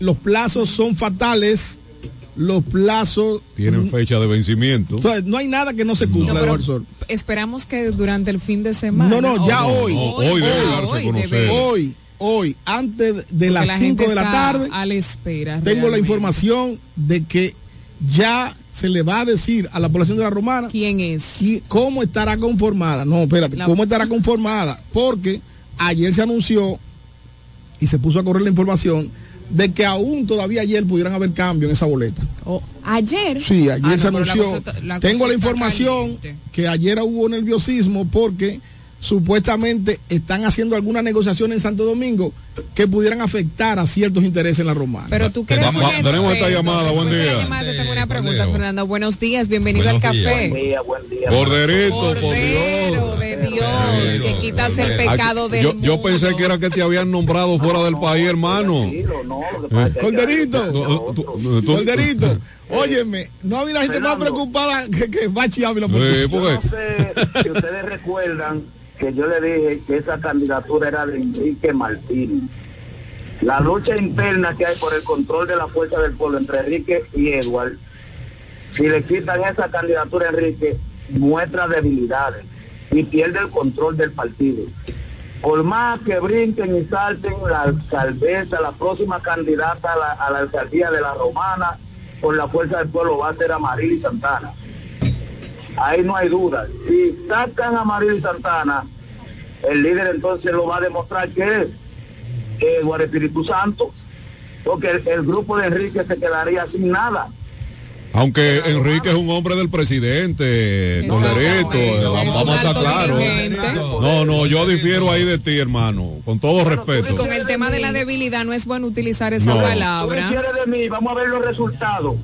los plazos son fatales. Los plazos. Tienen fecha de vencimiento. Entonces, no hay nada que no se cumpla, No, pero esperamos que durante el fin de semana. No, no, ya o- hoy. o- hoy debe darse a hoy conocer. debe- Hoy, hoy, antes de porque las la 5 gente de la está tarde, A la espera. tengo la información de que ya se le va a decir a la población de la romana quién es y cómo estará conformada. No, espérate, La- cómo estará conformada, porque ayer se anunció y se puso a correr la información de que aún todavía ayer pudieran haber cambio en esa boleta. O- ayer. Sí, ayer Ah, no, se la anunció. cosa Tengo la información caliente. que ayer hubo nerviosismo porque supuestamente están haciendo algunas negociaciones en Santo Domingo que pudieran afectar a ciertos intereses en la romana. Pero tú crees Vamos, un tenemos esta llamada, buen día. llamada, te tengo una pregunta, Fernando. Buenos días, bienvenido Buenos al días. café. Buen día, buen día. Borderito, por Cordero Dios. de Dios, que quitas el pecado Aquí- del yo, yo pensé que era que te habían nombrado fuera del país, hermano. Eh. Corderito, tú- Corderito, óyeme, no había gente más preocupada que, que Bachi Ávila. Sí, porque- No sé si ustedes recuerdan que yo le dije que esa candidatura era de Enrique Martínez. La lucha interna que hay por el control de la fuerza del pueblo entre Enrique y Edward, si le quitan esa candidatura a Enrique, muestra debilidades y pierde el control del partido. Por más que brinquen y salten la alcaldesa, la próxima candidata a la, alcaldía de la Romana, por la fuerza del pueblo va a ser Amarili Santana. Ahí no hay duda. Si sacan a Maril Santana, el líder entonces lo va a demostrar que es Eduardo Espíritu Santo, porque el, el grupo de Enrique se quedaría sin nada. Aunque Enrique es un hombre del presidente, eh, vamos, a estar claros. No, no, yo difiero ahí de ti, hermano, con todo Y respeto. con el tema de la debilidad no es bueno utilizar esa No. Tú palabra. quieres de mí, vamos a ver los resultados.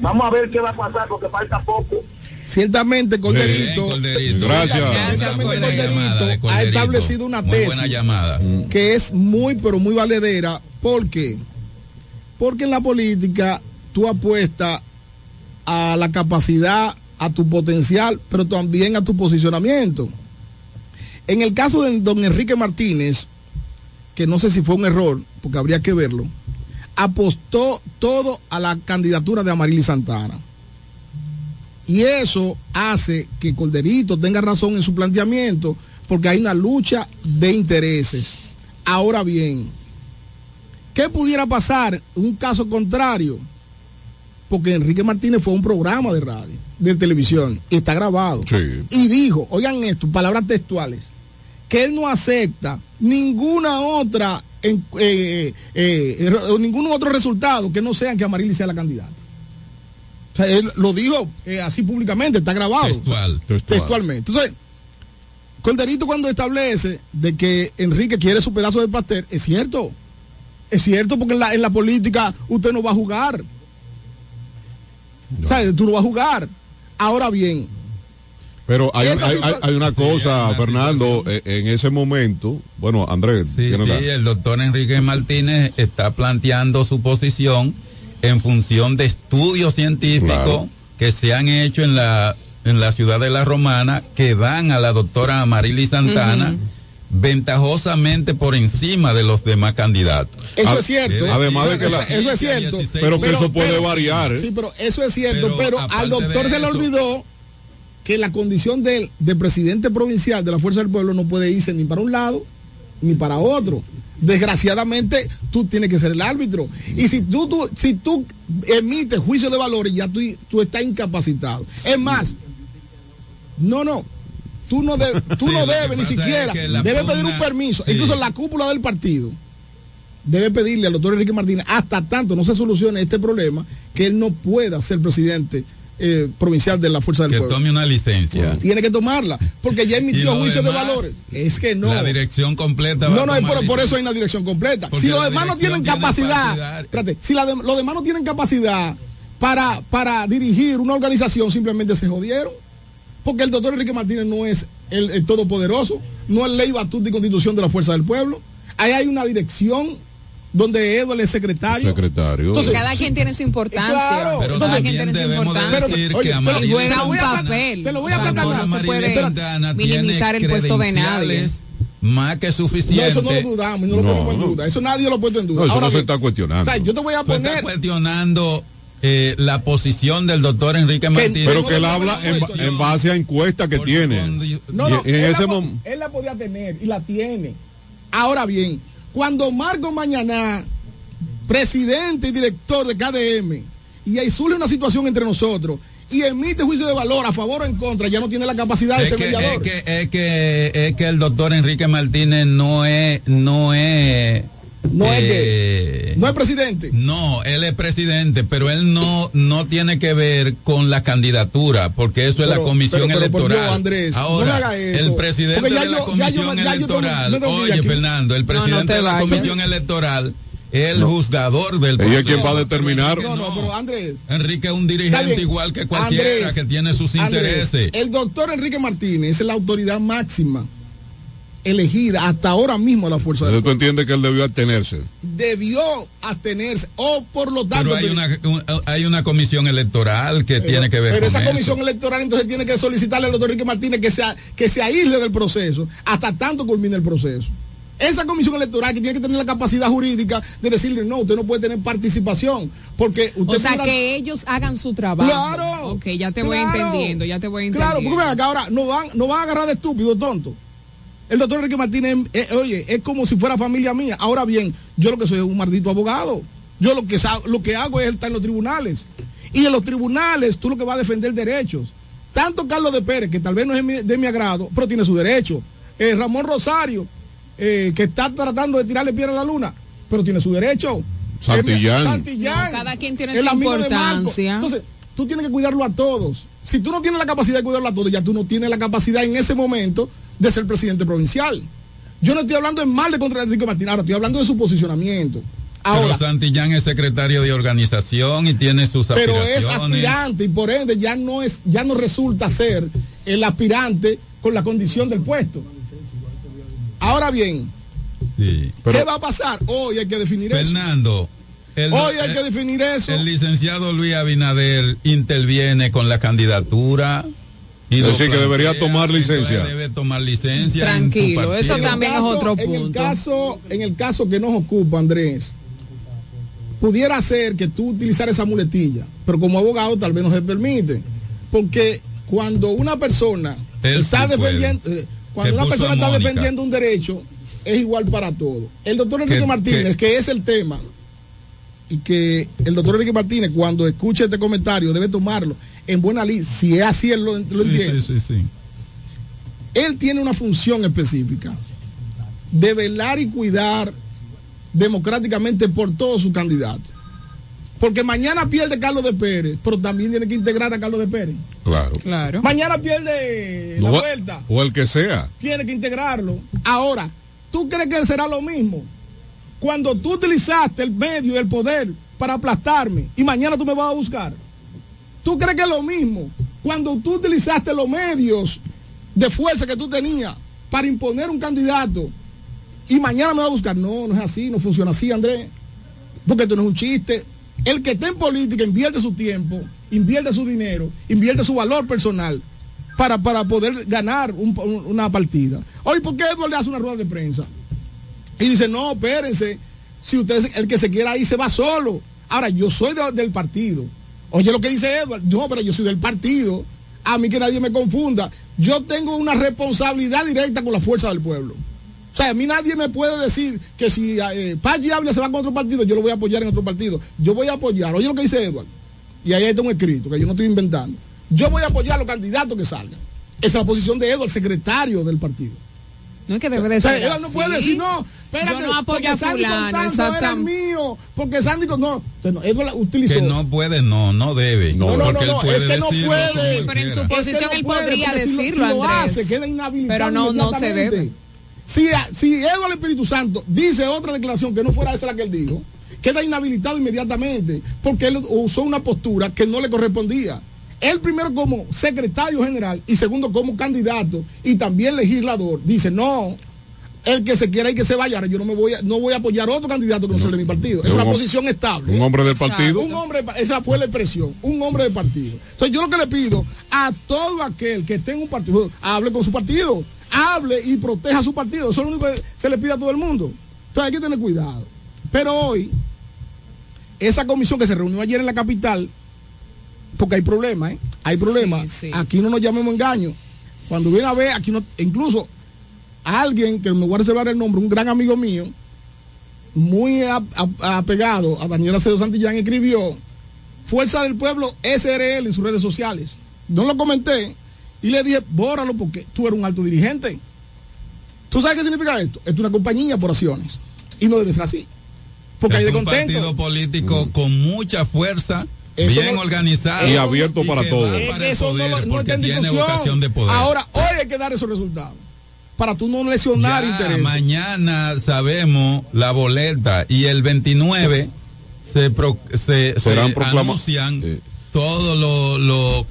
Vamos a ver qué va a pasar porque falta poco. Ciertamente, Corderito, Gracias. llamada ha establecido una tesis buena llamada. que es muy, pero muy valedera. ¿Por qué? Porque en la política tú apuestas a la capacidad, a tu potencial, pero también a tu posicionamiento. En el caso de don Enrique Martínez, que no sé si fue un error, porque habría que verlo, apostó todo a la candidatura de Amarili Santana. Y eso hace que Corderito tenga razón en su planteamiento, porque hay una lucha de intereses. Ahora bien, ¿qué pudiera pasar? Un caso contrario, porque Enrique Martínez fue a un programa de radio, de televisión, y está grabado. Y dijo, oigan esto, palabras textuales, que él no acepta ninguna otra, en- eh, eh, eh, ningún otro resultado que no sea que Amarili sea la candidata. O sea, él lo dijo eh, así públicamente, está grabado. Textual. Textualmente. Entonces, Corderito cuando establece de que Enrique quiere su pedazo de pastel, es cierto. Es cierto porque en la, en la política usted no va a jugar. O sea, tú no vas a jugar. Ahora bien, Pero hay, hay, hay- situa- hay una cosa, Fernando, eh, en ese momento, bueno, Andrés, Sí, tiene la- sí, el doctor Enrique Martínez está planteando su posición en función de estudios científicos Claro. que se han hecho en la, en la ciudad de La Romana que dan a la doctora Marily Santana ventajosamente por encima de los demás candidatos. Eso Ad- es cierto. además de que eso, la- eso es cierto. Pero que eso puede variar, ¿eh? Sí, pero eso es cierto. Pero Pero, al doctor de se le olvidó que la condición del de presidente provincial de la Fuerza del Pueblo no puede irse ni para un lado ni para otro. Desgraciadamente, tú tienes que ser el árbitro. Y si tú, tú, si tú emites juicio de valores, ya tú, tú estás incapacitado. Es más, no, no. Tú no, de- tú Sí, no debes ni pasa es siquiera. que Debes pedir un permiso. sí. Incluso la cúpula del partido debe pedirle al doctor Enrique Martínez, hasta tanto no se solucione este problema, que él no pueda ser presidente eh, provincial de la Fuerza del Que Pueblo. tome una licencia. Tiene que tomarla, porque ya emitió juicio de valores. Es que no. La dirección completa. va No, no, por, eso hay una dirección completa. Porque si los demás no tienen tiene capacidad, espérate, si de- los demás no tienen capacidad para, para dirigir una organización, simplemente se jodieron. Porque el doctor Enrique Martínez no es el, el todopoderoso, no es ley, batuta y constitución de la fuerza del pueblo. Ahí hay una dirección donde Edward es secretario. secretario. Entonces, Cada quien tiene su importancia. Claro. Pero Cada quien también tiene su importancia. decir Oye, que juega un voy a plantar- papel. te lo voy a plantar no se puede minimizar el puesto de nadie. Más que No, suficiente. eso no lo dudamos, y no lo No, ponemos en no. duda. Eso nadie lo ha puesto en duda. No, eso Ahora no se está cuestionando. o sea, yo te voy a poner. cuestionando eh, la posición del doctor Enrique Martínez. Pero que él habla en, en base a encuestas que tiene. No, no, Y en él, ese la, él la podía tener y la tiene. Ahora bien, cuando Marco Mañana, presidente y director de KDM, y ahí surge una situación entre nosotros y emite juicio de valor a favor o en contra, ya no tiene la capacidad de Es ser que, mediador. es, que, es, que, es que el doctor Enrique Martínez no es. No es. No es eh, no es presidente. No, él es presidente, pero él no no tiene que ver con la candidatura, porque eso es la comisión pero- pero por electoral. Dios, Andrés, no Ahora, me haga eso. el presidente de la comisión electoral, que oye. Fernando, el presidente te de la comisión electoral es el juzgador del Ella es quien proceso. va a determinar. No, no, pero Andrés. Enrique es un dirigente bien. igual que cualquiera Andrés, que tiene sus Andrés, intereses. el doctor Enrique Martínez es la autoridad máxima elegida hasta ahora mismo a la fuerza del Entonces tú entiendes que él debió abstenerse. debió abstenerse o por lo tanto Pero hay una, un- hay una comisión electoral que tiene que ver pero con esa eso. comisión electoral entonces tiene que solicitarle al doctor Enrique Martínez que se, que se aísle del proceso hasta tanto culmine el proceso. Esa comisión electoral que tiene que tener la capacidad jurídica de decirle no, usted no puede tener participación porque usted O sea, que ellos hagan su trabajo. Claro. Ok, ya te voy Claro. entendiendo, ya te voy Claro, entendiendo. porque ven acá ahora no van, no van a agarrar de estúpido, tonto. El doctor Enrique Martínez, eh, oye, es como si fuera familia mía. Ahora bien, yo lo que soy es un maldito abogado. Yo lo que, lo que hago es estar en los tribunales. Y en los tribunales tú lo que vas a defender derechos. Tanto Carlos de Pérez, que tal vez no es mi- de mi agrado, pero tiene su derecho. Eh, Ramón Rosario, eh, que está tratando de tirarle piedra a la luna, pero tiene su derecho. Santillán. Eh, Santillán. Cada quien tiene el su amigo de Marco. importancia. Entonces, tú tienes que cuidarlo a todos. Si tú no tienes la capacidad de cuidarlo a todos, ya tú no tienes la capacidad en ese momento de ser presidente provincial. Yo no estoy hablando en mal de contra Enrique Martínez, ahora estoy hablando de su posicionamiento. Ahora, pero Santillán es secretario de organización y tiene sus pero es aspirante y por ende ya no es, ya no resulta ser el aspirante con la condición del puesto. Ahora bien, Sí. ¿qué va a pasar? Hoy hay que definir eso. Fernando, el, Hoy hay el- que definir eso. el licenciado Luis Abinader interviene con la candidatura. Y Es lo decir, que debería tomar licencia. Debe tomar licencia. Tranquilo, eso también es otro En el punto. caso, en el caso que nos ocupa, Andrés, pudiera ser que tú utilizaras esa muletilla, pero como abogado tal vez no se permite. Porque cuando una persona Él está sí defendiendo, eh, cuando Que una persona a está Mónica. defendiendo un derecho, es igual para todos. El doctor Enrique Que- Martínez, que, es el tema, y que el doctor Enrique Martínez, cuando escuche este comentario, debe tomarlo en buena ley, si es así, él lo, lo Sí, entiende sí, sí, sí. él tiene una función específica de velar y cuidar democráticamente por todos sus candidatos. Porque mañana pierde Carlos de Pérez, pero también tiene que integrar a Carlos de Pérez. Claro. Claro. Mañana pierde la No, vuelta, o el que sea. tiene que integrarlo. Ahora, ¿tú crees que será lo mismo? Cuando tú utilizaste el medio y el poder para aplastarme y mañana tú me vas a buscar. ¿Tú crees que es lo mismo cuando tú utilizaste los medios de fuerza que tú tenías para imponer un candidato y mañana me va a buscar. No, no es así, no funciona así, Andrés. Porque esto no es un chiste. El que esté en política invierte su tiempo, invierte su dinero, invierte su valor personal para, para poder ganar un- un- una partida. Oye, ¿por qué Edward le hace una rueda de prensa? Y dice, no, espérense, si usted, el que se quiera ir se va solo. Ahora, yo soy de- del partido. Oye lo que dice Edward, no, pero yo soy del partido. A mí que nadie me confunda. Yo tengo una responsabilidad directa con la fuerza del pueblo. O sea, a mí nadie me puede decir que si eh, Pachi Ávila se va con otro partido, yo lo voy a apoyar en otro partido. Yo voy a apoyar. Oye lo que dice Edward. Y ahí está un escrito, que yo no estoy inventando. Yo voy a apoyar a los candidatos que salgan. Esa es la posición de Edward, secretario del partido. No es que debe de O sea, ser Edward no puede decir, no, espérate, Yo no apoyo porque a Sandy fulano, exactamente. mío, porque Sandy Con- no, no, Edward utilizó. Que no puede, no, no debe. No, no, porque no, él puede es que no puede. Sí, pero en su posición Es que él no puede, podría si lo- decirlo, si lo Andrés. hace, queda inhabilitado Pero no, no se inmediatamente. debe. Si, si Eduardo Espíritu Santo dice otra declaración que no fuera esa la que él dijo, queda inhabilitado inmediatamente porque él usó una postura que no le correspondía. Él primero como secretario general y segundo como candidato y también legislador dice, no, el que se quiera y que se vaya, ahora yo no me voy a, no voy a apoyar a otro candidato que no sea de mi partido. Es Un una posición estable. un hombre del partido. Un hombre, esa fue la expresión, un hombre de partido. Entonces yo lo que le pido a todo aquel que esté en un partido, hable con su partido, hable y proteja su partido. Eso es lo único que se le pide a todo el mundo. Entonces hay que tener cuidado. Pero hoy, esa comisión que se reunió ayer en la capital, porque hay problemas, ¿eh? Hay problemas. Aquí no nos llamemos engaño. Cuando viene a ver, aquí no, incluso alguien que me voy a reservar el nombre, un gran amigo mío, muy apegado a Daniel Acedo Santillán, escribió Fuerza del Pueblo SRL en sus redes sociales. No lo comenté y le dije, bórralo porque tú eres un alto dirigente. ¿Tú sabes qué significa esto? Esto es una compañía por acciones. Y no debe ser así. Porque hay es de un contento. partido político con mucha fuerza, Eso bien no- organizado Y abierto para todos. Es para que el eso no, poder lo- no porque está en tiene discusión. vocación de poder. Ahora, hoy hay que dar esos resultados. Para tú no lesionar Ya intereses. mañana sabemos la boleta y el 29 se, pro- se, Serán se anuncian todos los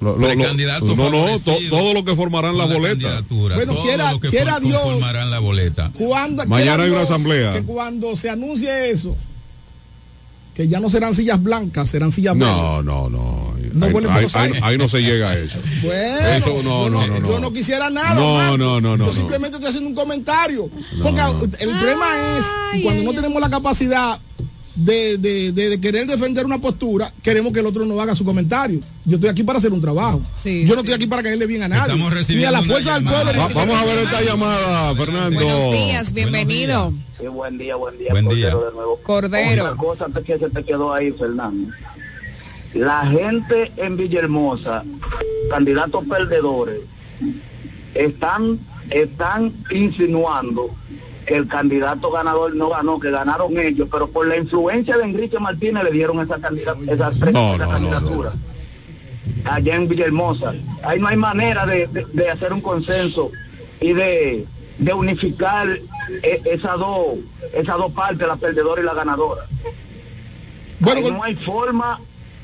Lo- lo- lo- precandidatos no, no, to- todo lo que formarán la con boleta. Bueno, todos quiera- los que quiera for- Dios. conformarán la boleta. Cuando, Mañana quiera hay una Dios asamblea. Que cuando se anuncie eso, que ya no serán sillas blancas, serán sillas No, no, no. No Ahí, vuelven ahí- ahí- aires. ahí no se llega a eso. Bueno, Eso no, yo no, no, no. Yo no quisiera nada. No, no, no, no, Yo no. simplemente estoy haciendo un comentario. Porque el problema es, y cuando no tenemos la capacidad de, de- de- de querer defender una postura, queremos que el otro no haga su comentario. Yo estoy aquí para hacer un trabajo. yo no estoy aquí para caerle bien a nadie. Estamos Ni a recibiendo la fuerza del pueblo. Va- vamos a ver esta llamada, Fernando. Buenos días, bienvenido. Sí, buen día, buen día. Buen Cordero día. de nuevo. Cordero. Otra cosa te- que se te quedó ahí, Fernando. La gente en Villahermosa, candidatos perdedores, están, están insinuando que el candidato ganador no ganó, que ganaron ellos, pero por la influencia de Enrique Martínez le dieron esa, candida- esa, esa No, no, no, candidatura. Allá en Villahermosa. Ahí no hay manera de, de- de hacer un consenso y de, de unificar e- esas dos esas dos partes, la perdedora y la ganadora. Bueno, Ahí con- no hay forma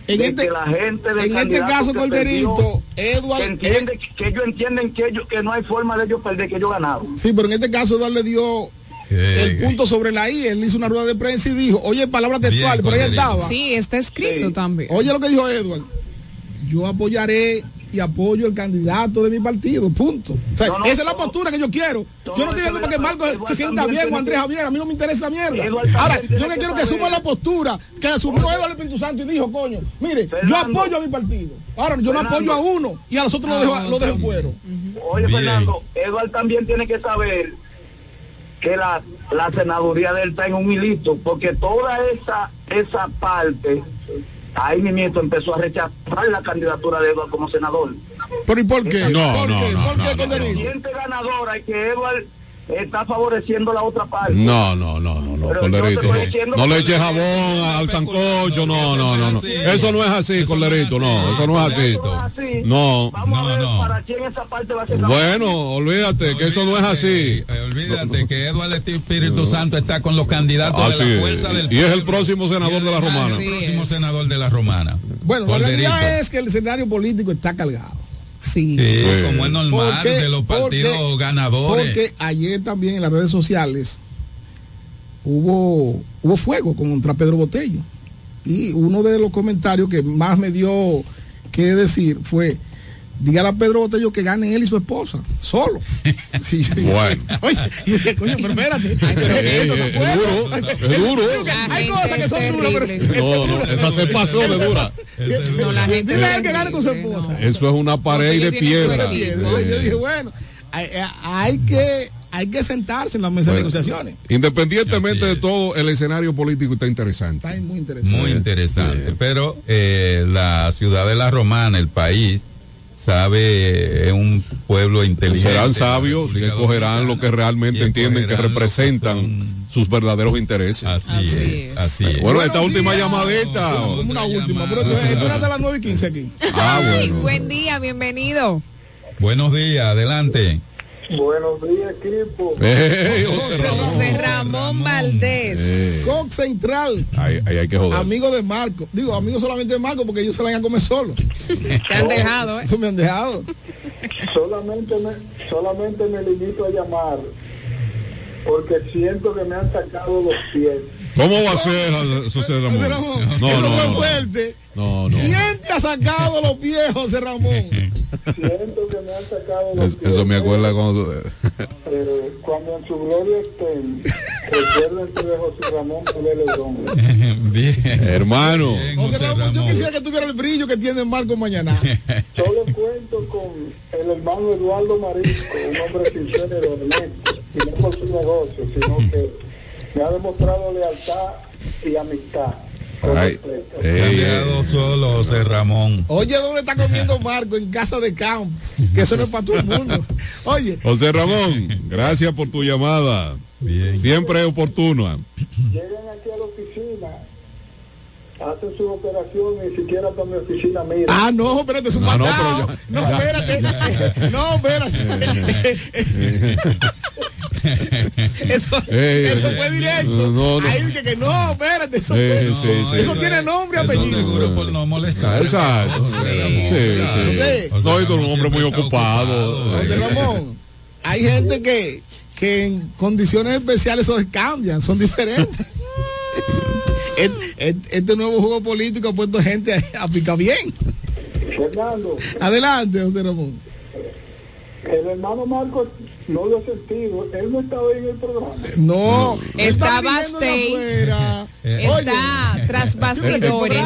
en de este- que la gente del en este caso, que Corderito, perdió, Edward, que, entiende, que ellos entienden que ellos que no hay forma de ellos perder, que ellos ganaron. Sí, pero en este caso Eduardo le dio el punto sobre la I. Él hizo una rueda de prensa y dijo, oye, palabras textuales, por ahí estaba. Sí, está escrito también. Oye lo que dijo Edward. Yo apoyaré y apoyo el candidato de mi partido, punto. O sea, No, no, esa es la postura que yo quiero. Yo no estoy es para que Marco se sienta bien o Andrés Javier. A mí no me interesa mierda. Ahora, yo le que quiero que suma la postura que asumió Eduardo Espíritu Santo y dijo, coño, mire, yo apoyo a mi partido. Ahora, yo no apoyo a uno y a los otros lo dejo, lo dejo en cuero. Oye, Bien. Fernando, Eduard también tiene que saber que la, la senaduría de él está en un hilito, porque toda esa esa parte, ahí mi nieto empezó a rechazar la candidatura de Eduard como senador. Pero ¿y por qué? No, ¿Por no, qué? no, ¿Por qué, no, no. Ganadora que Eduard está favoreciendo la otra parte. No, no, no, no, no, estoy diciendo No le eches jabón al sancocho, no, no, no, no. Eso no es así, Corderito, no, eso no es así. No, Vamos a ver para quién esa parte va a ser la- bueno, olvídate que eso no es así. Eh, olvídate que Eduardo Espíritu Santo está con los candidatos de la fuerza del Y es el próximo senador de la Romana. El próximo senador de la Romana. Bueno, la realidad es que el escenario político está cargado. Sí. Sí, como es normal Porque- de los partidos porque- ganadores. Porque ayer también en las redes sociales hubo, hubo fuego contra Pedro Botello. Y uno de los comentarios que más me dio que decir fue, dígale a Pedro Botello que gane él y su esposa, solo. Sí, sí. Bueno. Oye, y dije, coño, pero espérate. Ey, esto no es duro, es duro. Hay cosas que son duras, pero No, no, esa se pasó de dura. No, la gente Dile a es él que gane con su esposa. Eso es una pared de piedra. Yo dije, bueno, hay, hay que, hay que sentarse en la mesa de Bueno, negociaciones. Independientemente de todo, el escenario político está interesante. Está muy interesante. Muy interesante. Pero eh, la ciudad de la Romana, el país, sabe, es un pueblo inteligente. Serán sabios que cogerán lo que realmente entienden que representan sus verdaderos intereses. Así, es, así es. Bueno, esta última llamadita. Como una última, pero esto era las 9 y 15 aquí. Ah, Ay, bueno. buen día, bienvenido. Buenos días, adelante. Buenos días, equipo. Ey, José Ramón. José Ramón Valdés. Eh, Cox Central, ahí, ahí hay que joder. amigo de Marco. Digo, amigo solamente de Marco porque ellos se la van a comer solo. Te han dejado, ¿eh? Eso me han dejado. Solamente me, solamente me limito a llamar porque siento que me han sacado los pies. ¿Cómo va a ser, José Ramón? José Ramón, No, eso no, fue no. fuerte. No, no. ¿Quién te ha sacado los pies, José Ramón? Siento que me han sacado los Es- pies. Eso me acuerda cuando. Eh, cuando en su gloria estén, recuérdense de José Ramón Leledón. Bien. Hermano. Bien, José José Ramón, yo quisiera que tuviera el brillo que tiene Marco mañana. Solo cuento con el hermano Eduardo Marisco, un hombre sincero y honesto, y no por su negocio, sino que me ha demostrado lealtad y amistad. Ay, ey. solo, José Ramón. Oye, ¿dónde está comiendo Marco? En casa de campo. Que eso no es para todo el mundo. Oye, José Ramón, gracias por tu llamada. Bien. Siempre es oportuna. Llegan aquí a la oficina, hacen su operación y ni siquiera para mi oficina mira. Ah, no, espérate, es un No, no, pero No, ya- espérate. No, espérate. Eso, Ey, eso ey, fue directo. no, no. Ahí dije que no, espérate. Eso, Sí, fue- sí, sí. eso tiene nombre apellido. seguro por no molestar. Exacto. Sí, sí. Sí. José No, y tú eres un hombre muy ocupado. Ramón, hay gente que, que en condiciones especiales eso cambian, son diferentes. Este nuevo juego político ha puesto gente a, a picar bien. Fernando, Adelante, José Ramón. el hermano Marcos no lo he sentido, él no estaba ahí en el programa. No, Está afuera. Está tras bastidores.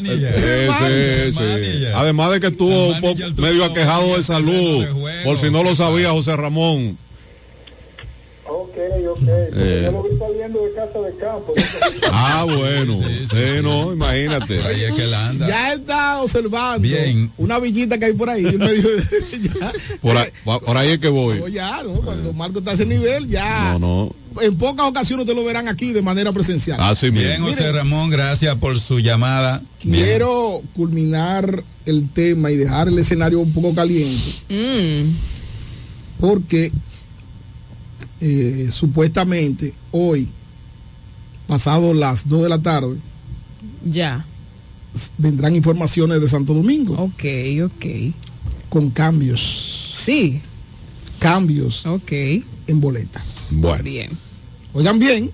Sí, sí, sí. Además de que estuvo un poco medio aquejado de salud, por si no lo sabía José Ramón. Ok. Eh. Yo lo vi saliendo de casa de campo. Ah, bueno. Sí, no, imagínate. Ahí es que él anda. Ya él está observando Bien. una villita que hay por ahí. Él me dijo, ya, Por ahí, por ahí es que voy. no, ya, ¿no? Cuando Marco está a ese nivel, ya. No, no. En pocas ocasiones te lo verán aquí de manera presencial. Así Bien, mismo. José Ramón, gracias por su llamada. Bien. Quiero culminar el tema y dejar el escenario un poco caliente. Mm, porque eh, supuestamente hoy, pasado las 2 de la tarde, ya. vendrán informaciones de Santo Domingo Ok, ok. con cambios, Sí, cambios ok. en boletas. Bueno, Bien. Oigan bien,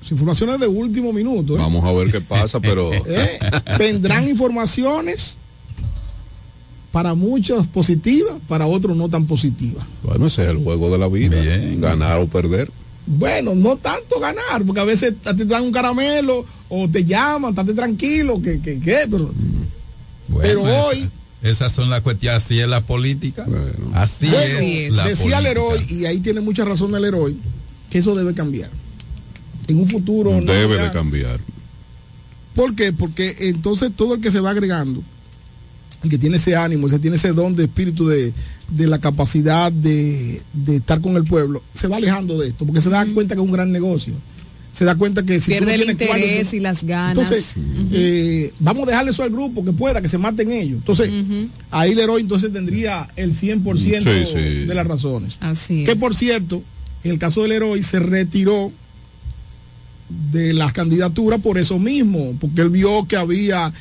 las informaciones de último minuto. ¿eh? vamos a ver qué pasa, pero ¿Eh? Vendrán informaciones para muchos positivas, para otros no tan positivas. bueno, ese es el juego de la vida. Bien. Ganar o perder. Bueno, no tanto ganar, porque a veces a ti te dan un caramelo o te llaman, estate tranquilo, que, que, que, pero Bueno, pero esa- hoy- Esas son las cuestiones, así es la política. Bueno. Así Bueno, es. la decía política. Leroy, y ahí tiene mucha razón el Leroy, que eso debe cambiar. En un futuro. no Debe ya- de cambiar. ¿Por qué? Porque entonces todo el que se va agregando y que tiene ese ánimo, ese tiene ese don de espíritu de, de la capacidad de, de estar con el pueblo, se va alejando de esto, porque se da cuenta que es un gran negocio. Se da cuenta que si tú Pierde no el tienes cuarto, interés y las ganas. entonces, eh, vamos a dejarle eso al grupo que pueda, que se maten ellos. Entonces, ahí Leroy entonces tendría el 100% Sí, sí. de las razones. Así Que por cierto, en el caso del Leroy se retiró de las candidaturas por eso mismo, porque él vio que había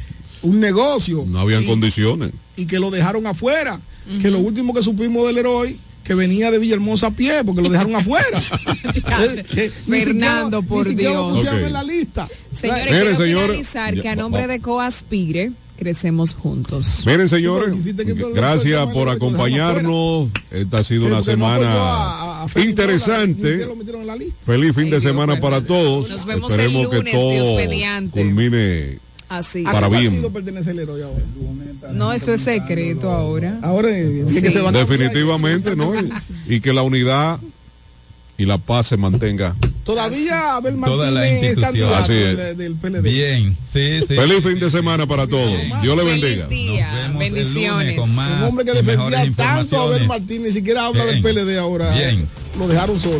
un negocio No habían condiciones. y que lo dejaron afuera. Que lo último que supimos del Leroy que venía de Villahermosa a pie porque lo dejaron afuera. Eh, eh, Fernando, siquiera- por Dios. pusieron Ok. en la lista. Señores, quiero señor, finalizar ya, que a nombre va. de Coaspire crecemos juntos. Miren, señores, el gracias por acompañarnos. Esta ha sido una semana interesante. Feliz fin Ay, de Dios, semana para todos. Nos vemos el Esperemos lunes, que Dios todo mediante. culmine Así. ¿A para bien. No, eso es secreto ahora. Ahora eh, Sí. que se van a- Definitivamente, ¿no? Y, y que la unidad y la paz se mantenga. Todavía Abel Toda la Martínez institución. Así es. del, del PLD. Bien, sí, sí. Feliz fin de semana para todos. Dios le bendiga. Feliz día. Nos vemos el Bendiciones. lunes con más Un hombre que defendía tanto a Abel. Martínez, ni siquiera habla Bien. del PLD ahora. Bien. Lo dejaron solo.